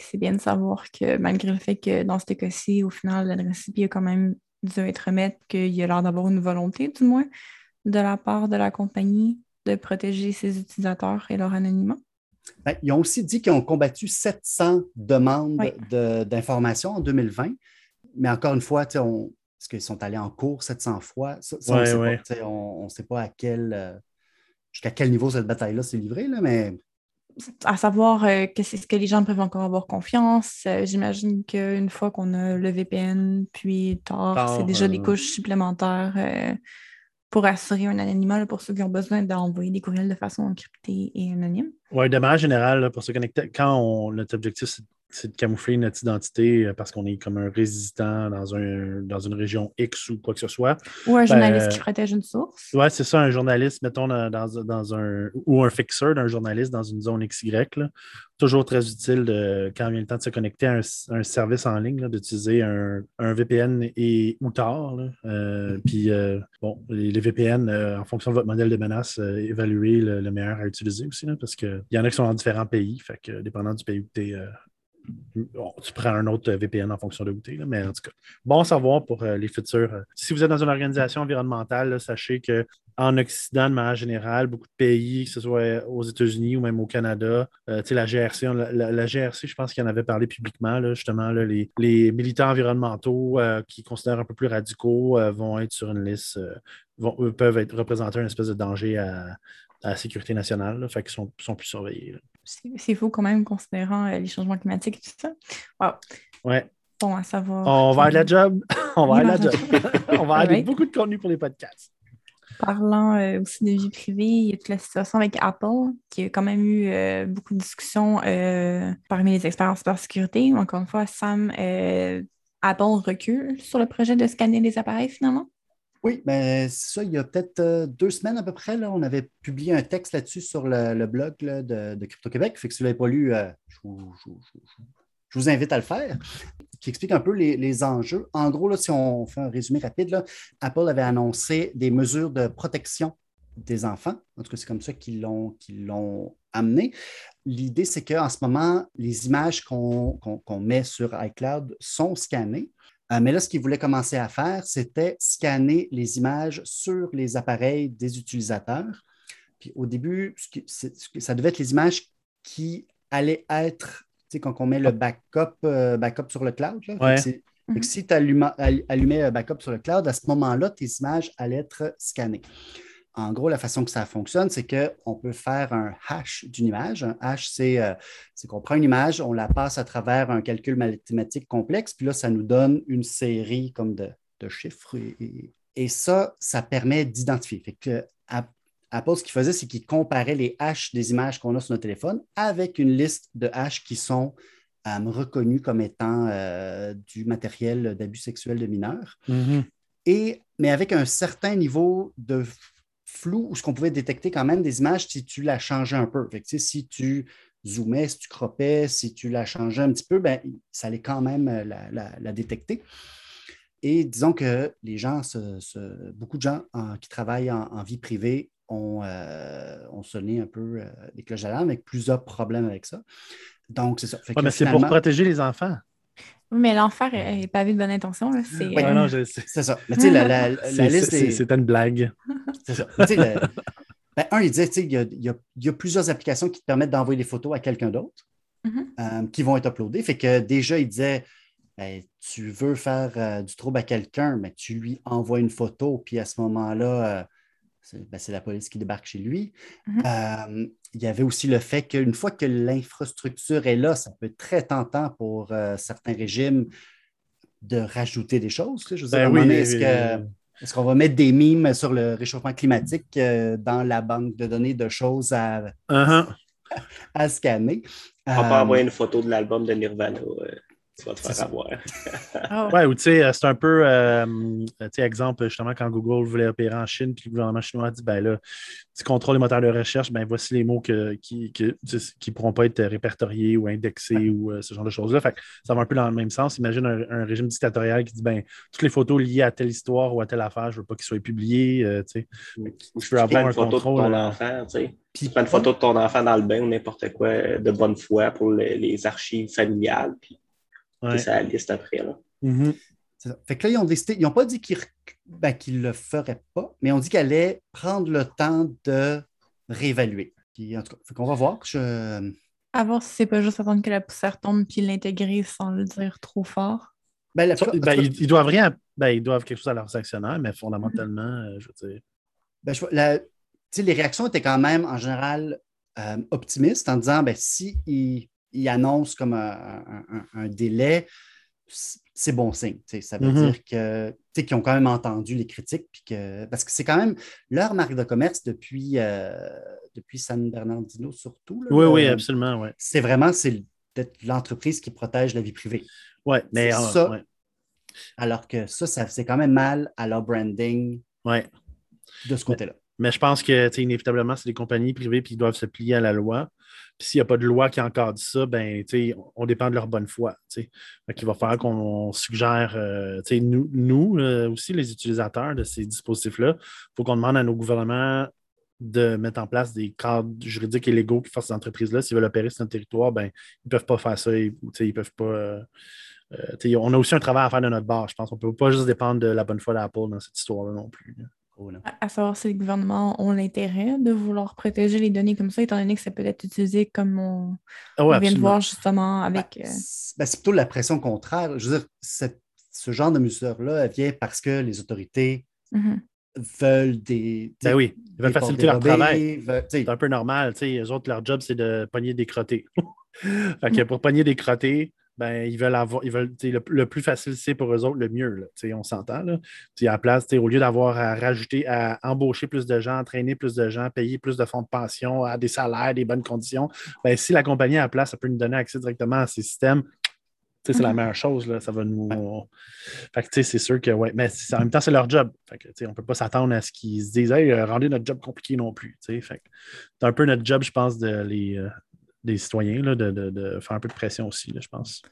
C'est bien de savoir que malgré le fait que dans ce cas-ci, au final, l'adresse IP a quand même dû être remise, qu'il y a l'air d'avoir une volonté, du moins, de la part de la compagnie de protéger ses utilisateurs et leur anonymat. Ben, ils ont aussi dit qu'ils ont combattu 700 demandes d'informations en 2020. Mais encore une fois, on, est-ce qu'ils sont allés en cours 700 fois? on ne sait, pas à quel, euh, jusqu'à quel niveau cette bataille-là s'est livrée, là, mais à savoir euh, que c'est ce que les gens peuvent encore avoir confiance. Euh, J'imagine qu'une fois qu'on a le VPN, puis Tor, c'est déjà des euh, couches supplémentaires pour assurer un anonymat là, pour ceux qui ont besoin d'envoyer des courriels de façon encryptée et anonyme. Oui, de manière générale, là, pour se connecter, quand on, notre objectif, c'est c'est de camoufler notre identité euh, parce qu'on est comme un résident dans, un, dans une région X ou quoi que ce soit. Ou un journaliste Ben, qui protège une source. Ouais, c'est ça, un journaliste, mettons, dans, dans- un. ou un fixeur d'un journaliste dans une zone XY. là. Toujours très utile de, quand vient le temps de se connecter à un, un service en ligne, d'utiliser un, un VPN et ou tard. Euh, Puis, euh, bon, les, les VPN, euh, en fonction de votre modèle de menace, évaluer le, le meilleur à utiliser aussi, là, parce qu'il y en a qui sont dans différents pays. Fait que, dépendant du pays où tu es. Tu prends un autre VPN en fonction de où tu es, mais en tout cas, bon savoir pour euh, les futurs. euh, si vous êtes dans une organisation environnementale, sachez que en Occident, de manière générale, beaucoup de pays, que ce soit aux États-Unis ou même au Canada, euh, la GRC, la, GRC, je pense qu'il en avait parlé publiquement, là, justement, là, les, militants environnementaux euh, qui considèrent un peu plus radicaux euh, vont être sur une liste, euh, vont, eux, peuvent être représentés un espèce de danger à, la sécurité nationale, là, fait qu'ils sont, sont plus surveillés. C'est faux quand même, considérant euh, les changements climatiques et tout ça. Wow. Ouais. Bon à savoir. On va à la job. (laughs) On va à la job. (laughs) On va aller Alright. beaucoup de contenu pour les podcasts. Parlant euh, aussi de vie privée, il y a toute la situation avec Apple, qui a quand même eu euh, beaucoup de discussions euh, parmi les experts en cybersécurité. Encore une fois, Sam, euh, Apple recule sur le projet de scanner les appareils finalement. Oui, mais c'est ça, il y a peut-être euh, deux semaines à peu près, on avait publié un texte là-dessus sur le, blog de, de Crypto-Québec. Fait que si vous ne l'avez pas lu, euh, je, vous, invite à le faire, qui explique un peu les, enjeux. En gros, là, si on fait un résumé rapide, Apple avait annoncé des mesures de protection des enfants. En tout cas, c'est comme ça qu'ils l'ont amené. L'idée, c'est qu'en ce moment, les images qu'on met sur iCloud sont scannées. Euh, mais là, ce qu'ils voulaient commencer à faire, c'était scanner les images sur les appareils des utilisateurs. Puis au début, ça devait être les images qui allaient être, tu sais, quand on met le backup, euh, backup sur le cloud. là. Fait que Ouais. c'est- fait que Mhm. si tu allumais un backup sur le cloud, à ce moment-là, tes images allaient être scannées. En gros, la façon que ça fonctionne, c'est qu'on peut faire un hash d'une image. Un hash, c'est euh, c'est qu'on prend une image, on la passe à travers un calcul mathématique complexe, puis là, ça nous donne une série comme de, de chiffres. Et, ça, ça permet d'identifier. Fait que App- Apple, ce qu'il faisait, c'est qu'il comparait les hashes des images qu'on a sur notre téléphone avec une liste de hashes qui sont euh, reconnus comme étant euh, du matériel d'abus sexuel de mineurs et, mais avec un certain niveau de flou où ce qu'on pouvait détecter quand même des images si tu la changeais un peu. Fait que, tu sais, si tu zoomais, si tu croppais, si tu la changeais un petit peu, ben, ça allait quand même euh, la, la- la détecter. Et disons que les gens, se- se- beaucoup de gens en- qui travaillent en, en vie privée ont, euh, ont sonné un peu euh, les cloches d'alarme avec plusieurs problèmes avec ça. Donc, c'est ça. Ouais, mais c'est pour protéger les enfants. Oui, mais l'enfer est, pavé de bonne intention. là. C'est, Ouais, euh, non, je sais. C'est ça. Mais tu sais, la, la- (laughs) la C'est- liste c'est- C'était une blague. (laughs) C'est ça. Mais le- ben, un, il disait, tu sais, il y a, il y a- y a plusieurs applications qui te permettent d'envoyer des photos à quelqu'un d'autre Mhm. euh, qui vont être uploadées. Fait que déjà, il disait, ben, tu veux faire euh, du trouble à quelqu'un, mais tu lui envoies une photo, puis à ce moment-là, euh, c'est ben, c'est la police qui débarque chez lui. Mhm. Euh, il y avait aussi le fait qu'une fois que l'infrastructure est là, ça peut être très tentant pour euh, certains régimes de rajouter des choses. tu sais. Je veux dire, Ben oui, est-ce oui, que- oui. est-ce qu'on va mettre des mimes sur le réchauffement climatique euh, dans la banque de données de choses à, Uh-huh. (laughs) à scanner? On va Euh, pas envoyer une photo de l'album de Nirvana. Tu vas te C'est faire avoir. oh, Ouais, ou tu sais, euh, c'est un peu, euh, tu sais, exemple, justement, quand Google voulait opérer en Chine, puis le gouvernement chinois a dit, ben là, tu contrôles les moteurs de recherche, ben voici les mots que, qui ne qui, qui pourront pas être répertoriés ou indexés ou euh, ce genre de choses-là. Fait que ça va un peu dans le même sens. Imagine un, un régime dictatorial qui dit, ben, toutes les photos liées à telle histoire ou à telle affaire, je veux pas qu'ils soient publiées, euh, tu sais. Ou Tu si peux tu avoir prends un une photo contrôle, de ton euh, enfant, tu sais. Puis, Tu prends une photo de ton enfant dans le bain ou n'importe quoi euh, de bonne foi pour les, les archives familiales, puis Ouais. c'est la liste après. Là. Mhm. c'est ça. Fait que là, ils ont décidé, ils n'ont pas dit qu'ils ben, qu'ils le feraient pas, mais on dit qu'elle allait prendre le temps de réévaluer. Puis, en tout cas, fait qu'on va voir. Je... À voir si c'est pas juste attendre que la poussière tombe puis l'intégrer sans le dire trop fort. Ben, la- ben, cas, ils, ils doivent rien, ben, ils doivent quelque chose à leurs actionnaires, mais fondamentalement, euh, je veux dire. ben, je la- les réactions étaient quand même, en général, euh, optimiste en disant ben, si il, annonce comme un, délai, c'est bon signe. Ça veut Mhm. dire que qu'ils ont quand même entendu les critiques, puis que, parce que c'est quand même leur marque de commerce depuis, euh, depuis San Bernardino surtout. là. Oui, oui, Euh, absolument, ouais. C'est vraiment c'est l'entreprise qui protège la vie privée. Ouais, mais C'est ah, ça. ouais, Alors que ça, ça c'est quand même mal à leur branding ouais. de ce côté-là. Mais je pense que, inévitablement, c'est des compagnies privées ils doivent se plier à la loi. Puis s'il n'y a pas de loi qui encadre ça, ben, on dépend de leur bonne foi. Fait qu'il va falloir qu'on suggère, euh, nous, nous euh, aussi, les utilisateurs de ces dispositifs-là, il faut qu'on demande à nos gouvernements de mettre en place des cadres juridiques et légaux qui forcent ces entreprises-là. S'ils veulent opérer sur notre territoire, ben, ils ne peuvent pas faire ça. Ils, peuvent pas. euh, on a aussi un travail à faire de notre part, je pense. On ne peut pas juste dépendre de la bonne foi d'Apple dans cette histoire-là non plus. À, à savoir si les gouvernements ont l'intérêt de vouloir protéger les données comme ça, étant donné que ça peut être utilisé comme on, Ah on vient de voir justement avec. Ben, euh, c'est ben, c'est plutôt la pression contraire. Je veux dire, cette- ce genre de mesure-là elle vient parce que les autorités mhm. veulent des. Ben oui, ils veulent faciliter leur travail. C'est un peu normal. tu sais, Eux autres, leur job, c'est de pogner des crottés. (laughs) fait que pour pogner des crottés, ben, ils veulent avoir. Ils veulent, le, le plus facile, c'est pour eux autres le mieux. Là, on s'entend. là. À la place, au lieu d'avoir à rajouter, à embaucher plus de gens, entraîner plus de gens, payer plus de fonds de pension, à des salaires, des bonnes conditions, ben, si la compagnie à la place, ça peut nous donner accès directement à ces systèmes. C'est la Mhm. meilleure chose, là. ça va nous. Fait que, c'est sûr que, ouais, mais en même temps, c'est leur job. Fait que, on ne peut pas s'attendre à ce qu'ils se disent, hey, rendez notre job compliqué non plus. Fait c'est un peu notre job, je pense, de les, euh, des citoyens, là, de, de- de faire un peu de pression aussi, là, je pense.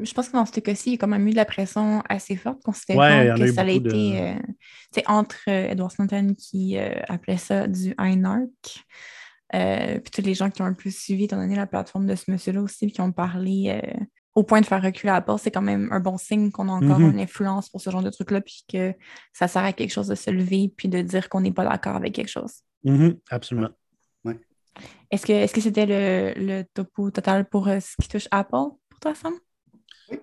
Je pense que dans ce cas-ci, il y a quand même eu de la pression assez forte, considérant Ouais, a que ça a été de- euh, entre euh, Edward Snowden qui euh, appelait ça du INARC, euh, puis tous les gens qui ont un peu suivi, étant donné la plateforme de ce monsieur-là aussi, puis qui ont parlé au point de faire reculer Apple, c'est quand même un bon signe qu'on a encore Mhm. une influence pour ce genre de truc-là, puis que ça sert à quelque chose de se lever, puis de dire qu'on n'est pas d'accord avec quelque chose. Mhm, absolument. Est-ce que c'était le, le topo total pour euh, ce qui touche Apple pour toi, Sam? Oui.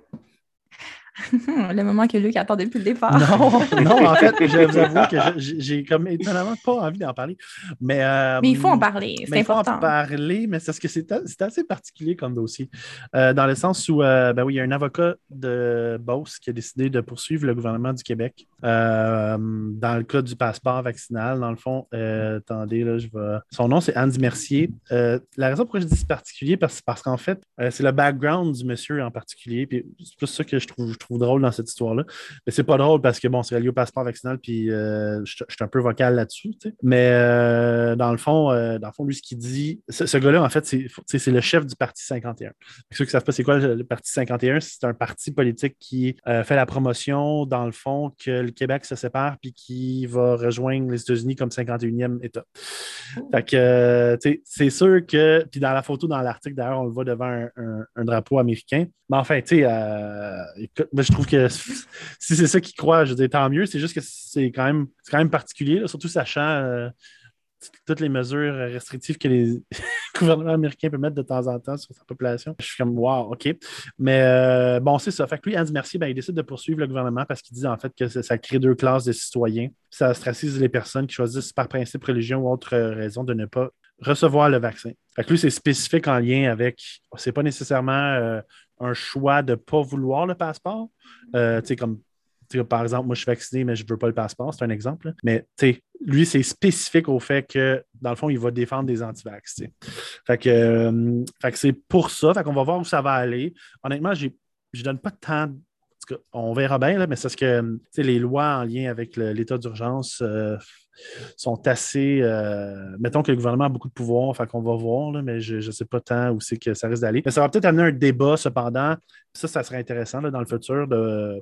(laughs) le moment que Luc attend depuis le départ. Non, (laughs) non, en fait, je vous avoue que j'ai comme étonnamment pas envie d'en parler. Mais, euh, Mais il faut en parler, c'est mais il faut en important. parler, mais c'est parce que c'est assez particulier comme dossier. Euh, dans le sens où, euh, ben oui, il y a un avocat de Beauce qui a décidé de poursuivre le gouvernement du Québec dans le cas du passeport vaccinal. Dans le fond, attendez, là, je vais. Son nom, c'est Andy Mercier. La raison pour laquelle je dis c'est particulier, parce, parce qu'en fait, c'est le background du monsieur en particulier. Puis c'est plus ça que je trouve, je trouve drôle dans cette histoire-là. Mais c'est pas drôle parce que bon, c'est relié au passeport vaccinal, puis euh, je je suis un peu vocal là-dessus. tu sais. Mais euh, dans le fond, euh, dans le fond, lui, ce qu'il dit, ce, ce gars-là, en fait, c'est le chef du Parti 51. Pour ceux qui ne savent pas c'est quoi le, Parti 51, c'est un parti politique qui fait la promotion, dans le fond, que le Québec se sépare puis qui va rejoindre les États-Unis comme 51e État. Fait que, c'est sûr que, puis dans la photo, dans l'article, d'ailleurs, on le voit devant un, un- un drapeau américain. Mais enfin, tu sais, euh, écoute, moi, je trouve que (laughs) si c'est ça qu'il croit, je dire, tant mieux. C'est juste que c'est quand même, particulier, surtout sachant euh, toutes les mesures restrictives que les (laughs) gouvernements américains peuvent mettre de temps en temps sur sa population. Je suis comme, wow, OK. Mais euh, bon, c'est ça. Fait que lui, Andy Mercier, ben, il décide de poursuivre le gouvernement parce qu'il dit en fait que ça, crée deux classes de citoyens. Ça ostracise les personnes qui choisissent par principe, religion ou autre raison de ne pas recevoir le vaccin. Fait que lui, c'est spécifique en lien avec, c'est pas nécessairement euh, un choix de ne pas vouloir le passeport. Euh, tu sais, comme par exemple, moi, je suis vacciné, mais je ne veux pas le passeport, c'est un exemple. là. Mais lui, c'est spécifique au fait que, dans le fond, il va défendre des antivax. Fait euh, c'est pour ça. Fait qu'on va voir où ça va aller. Honnêtement, je ne donne pas tant. On verra bien, là, mais c'est parce que les lois en lien avec l'état d'urgence euh, sont assez. euh, mettons que le gouvernement a beaucoup de pouvoir, fait qu'on va voir, là, mais je ne sais pas tant où c'est que ça risque d'aller. Mais ça va peut-être amener un débat, cependant. Ça, ça serait intéressant là, dans le futur.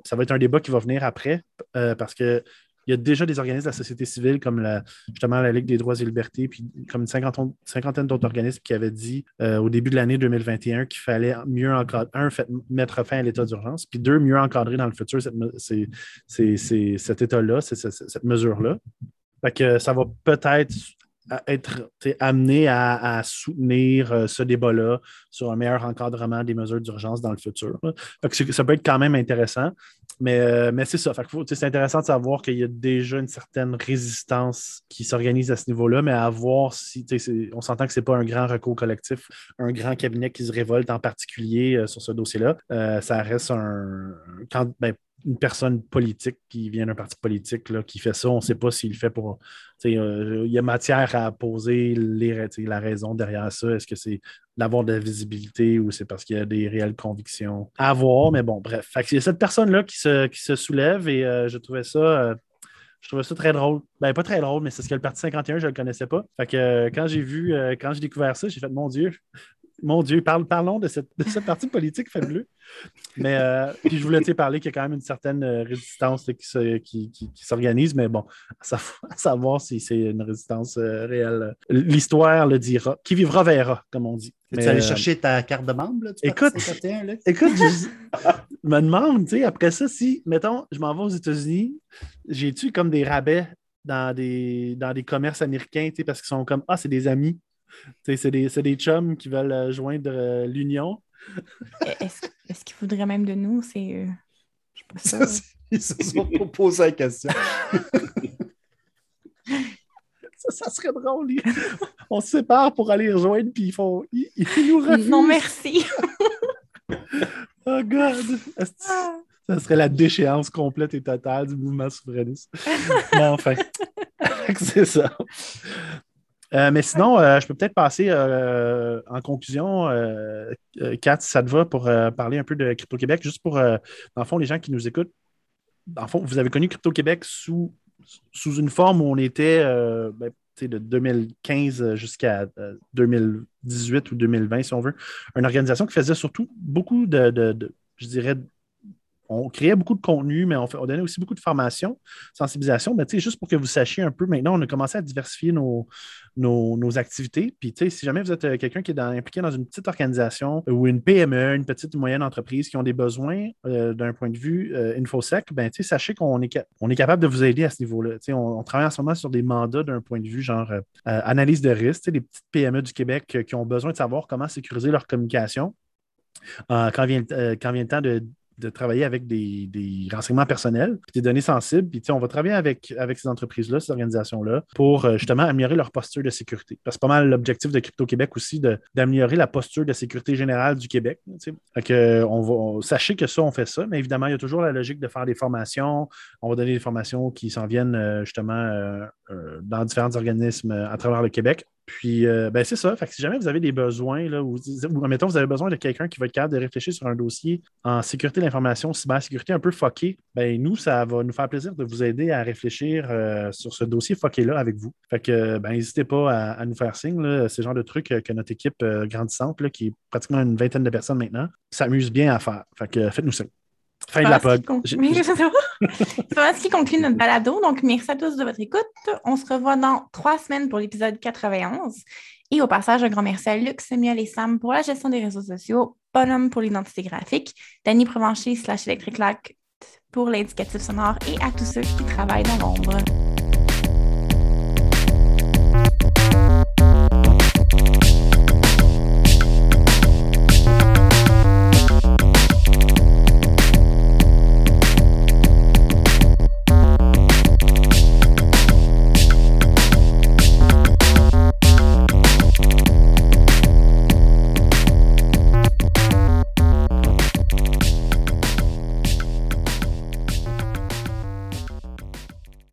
Ça va être un débat qui va venir après, euh, parce que. Il y a déjà des organismes de la société civile comme la, justement la Ligue des droits et libertés, puis comme une cinquantaine, d'autres organismes qui avaient dit euh, au début de l'année 2021 qu'il fallait mieux encadrer, un, mettre fin à l'état d'urgence, puis deux, mieux encadrer dans le futur cette, cet état-là, cette mesure-là. Ça va peut-être être amené à, soutenir euh, ce débat-là sur un meilleur encadrement des mesures d'urgence dans le futur. ça peut être quand même intéressant, mais, euh, mais c'est ça. C'est intéressant de savoir qu'il y a déjà une certaine résistance qui s'organise à ce niveau-là, mais à voir si on s'entend que ce n'est pas un grand recours collectif, un grand cabinet qui se révolte en particulier euh, sur ce dossier-là. ça reste un. Quand, ben, une personne politique qui vient d'un parti politique là, qui fait ça, on ne sait pas s'il le fait pour. Euh, il y a matière à poser les, la raison derrière ça. Est-ce que c'est d'avoir de la visibilité ou c'est parce qu'il y a des réelles convictions à voir? Mais bon, bref. il y a cette personne-là qui se, qui se soulève et euh, je trouvais ça. Euh, je trouvais ça très drôle. Ben, pas très drôle, mais c'est ce que le Parti 51, je ne le connaissais pas. Fait que quand j'ai vu, quand j'ai découvert ça, j'ai fait Mon Dieu, mon Dieu, parlons de cette, de partie politique faible. Mais euh, puis je voulais te parler qu'il y a quand même une certaine euh, résistance qui, s'organise, mais bon, à, savoir si c'est une résistance euh, réelle. L'histoire le dira. Qui vivra verra, comme on dit. tu es allé chercher ta carte de membre? écoute, écoute, je, me demande, tu sais, après ça, si, mettons, je m'en vais aux États-Unis, j'ai-tu comme des rabais dans des, dans des commerces américains, tu sais, parce qu'ils sont comme, ah, c'est des amis? C'est des, des chums qui veulent euh, joindre euh, l'union. Est-ce qu'ils voudraient même de nous? C'est. Euh, je sais pas ça. Ils se sont posé la question. (laughs) ça, serait drôle. On se sépare pour aller rejoindre, puis ils, font... ils, nous refusent. Non, merci. (laughs) oh, God. Ça serait la déchéance complète et totale du mouvement souverainiste? (laughs) Mais enfin, c'est ça. Euh, mais sinon, euh, je peux peut-être passer euh, en conclusion, Kat, ça te va, pour parler un peu de Crypto-Québec, juste pour, dans le fond, les gens qui nous écoutent. Dans le fond, vous avez connu Crypto-Québec sous, sous une forme où on était ben, de 2015 jusqu'à 2018 ou 2020, si on veut. Une organisation qui faisait surtout beaucoup de je dirais, on créait beaucoup de contenu, mais on, donnait aussi beaucoup de formation, sensibilisation. Mais juste pour que vous sachiez un peu, maintenant, on a commencé à diversifier nos, nos, activités. Puis, si jamais vous êtes euh, quelqu'un qui est impliqué dans une petite organisation ou une PME, une petite ou moyenne entreprise qui ont des besoins euh, d'un point de vue euh, InfoSec, ben, sachez qu'on est, est capable de vous aider à ce niveau-là. On, on, travaille en ce moment sur des mandats d'un point de vue genre analyse de risque, des petites PME du Québec qui ont besoin de savoir comment sécuriser leur communication. quand, vient, quand vient le temps de de travailler avec des, renseignements personnels, des données sensibles. Puis, on va travailler avec, avec ces entreprises-là, ces organisations-là, pour euh, justement améliorer leur posture de sécurité. C'est pas mal l'objectif de Crypto-Québec aussi, d'améliorer la posture de sécurité générale du Québec. Que on va, sachez que ça, on fait ça, mais évidemment, il y a toujours la logique de faire des formations. On va donner des formations qui s'en viennent euh, justement euh, dans différents organismes à travers le Québec. Puis, euh, ben, c'est ça. Fait que si jamais vous avez des besoins, là, ou, mettons, vous avez besoin de quelqu'un qui va être capable de réfléchir sur un dossier en sécurité de l'information, cybersécurité un peu fucké, ben, nous, ça va nous faire plaisir de vous aider à réfléchir euh, sur ce dossier fucké-là avec vous. Fait que, ben, n'hésitez pas à, nous faire signe. Là, ce genre de trucs que notre équipe euh, grandissante, là, qui est pratiquement une vingtaine de personnes maintenant, s'amuse bien à faire. Fait que, faites-nous signe. Fin de la pod. C'est ce qui conclut notre balado. Donc, merci à tous de votre écoute. On se revoit dans trois semaines pour l'épisode 91. Et au passage, un grand merci à Luc, Samuel et Sam pour la gestion des réseaux sociaux, Bonhomme pour l'identité graphique, Danny Provencher slash Electric pour l'indicatif sonore et à tous ceux qui travaillent dans l'ombre.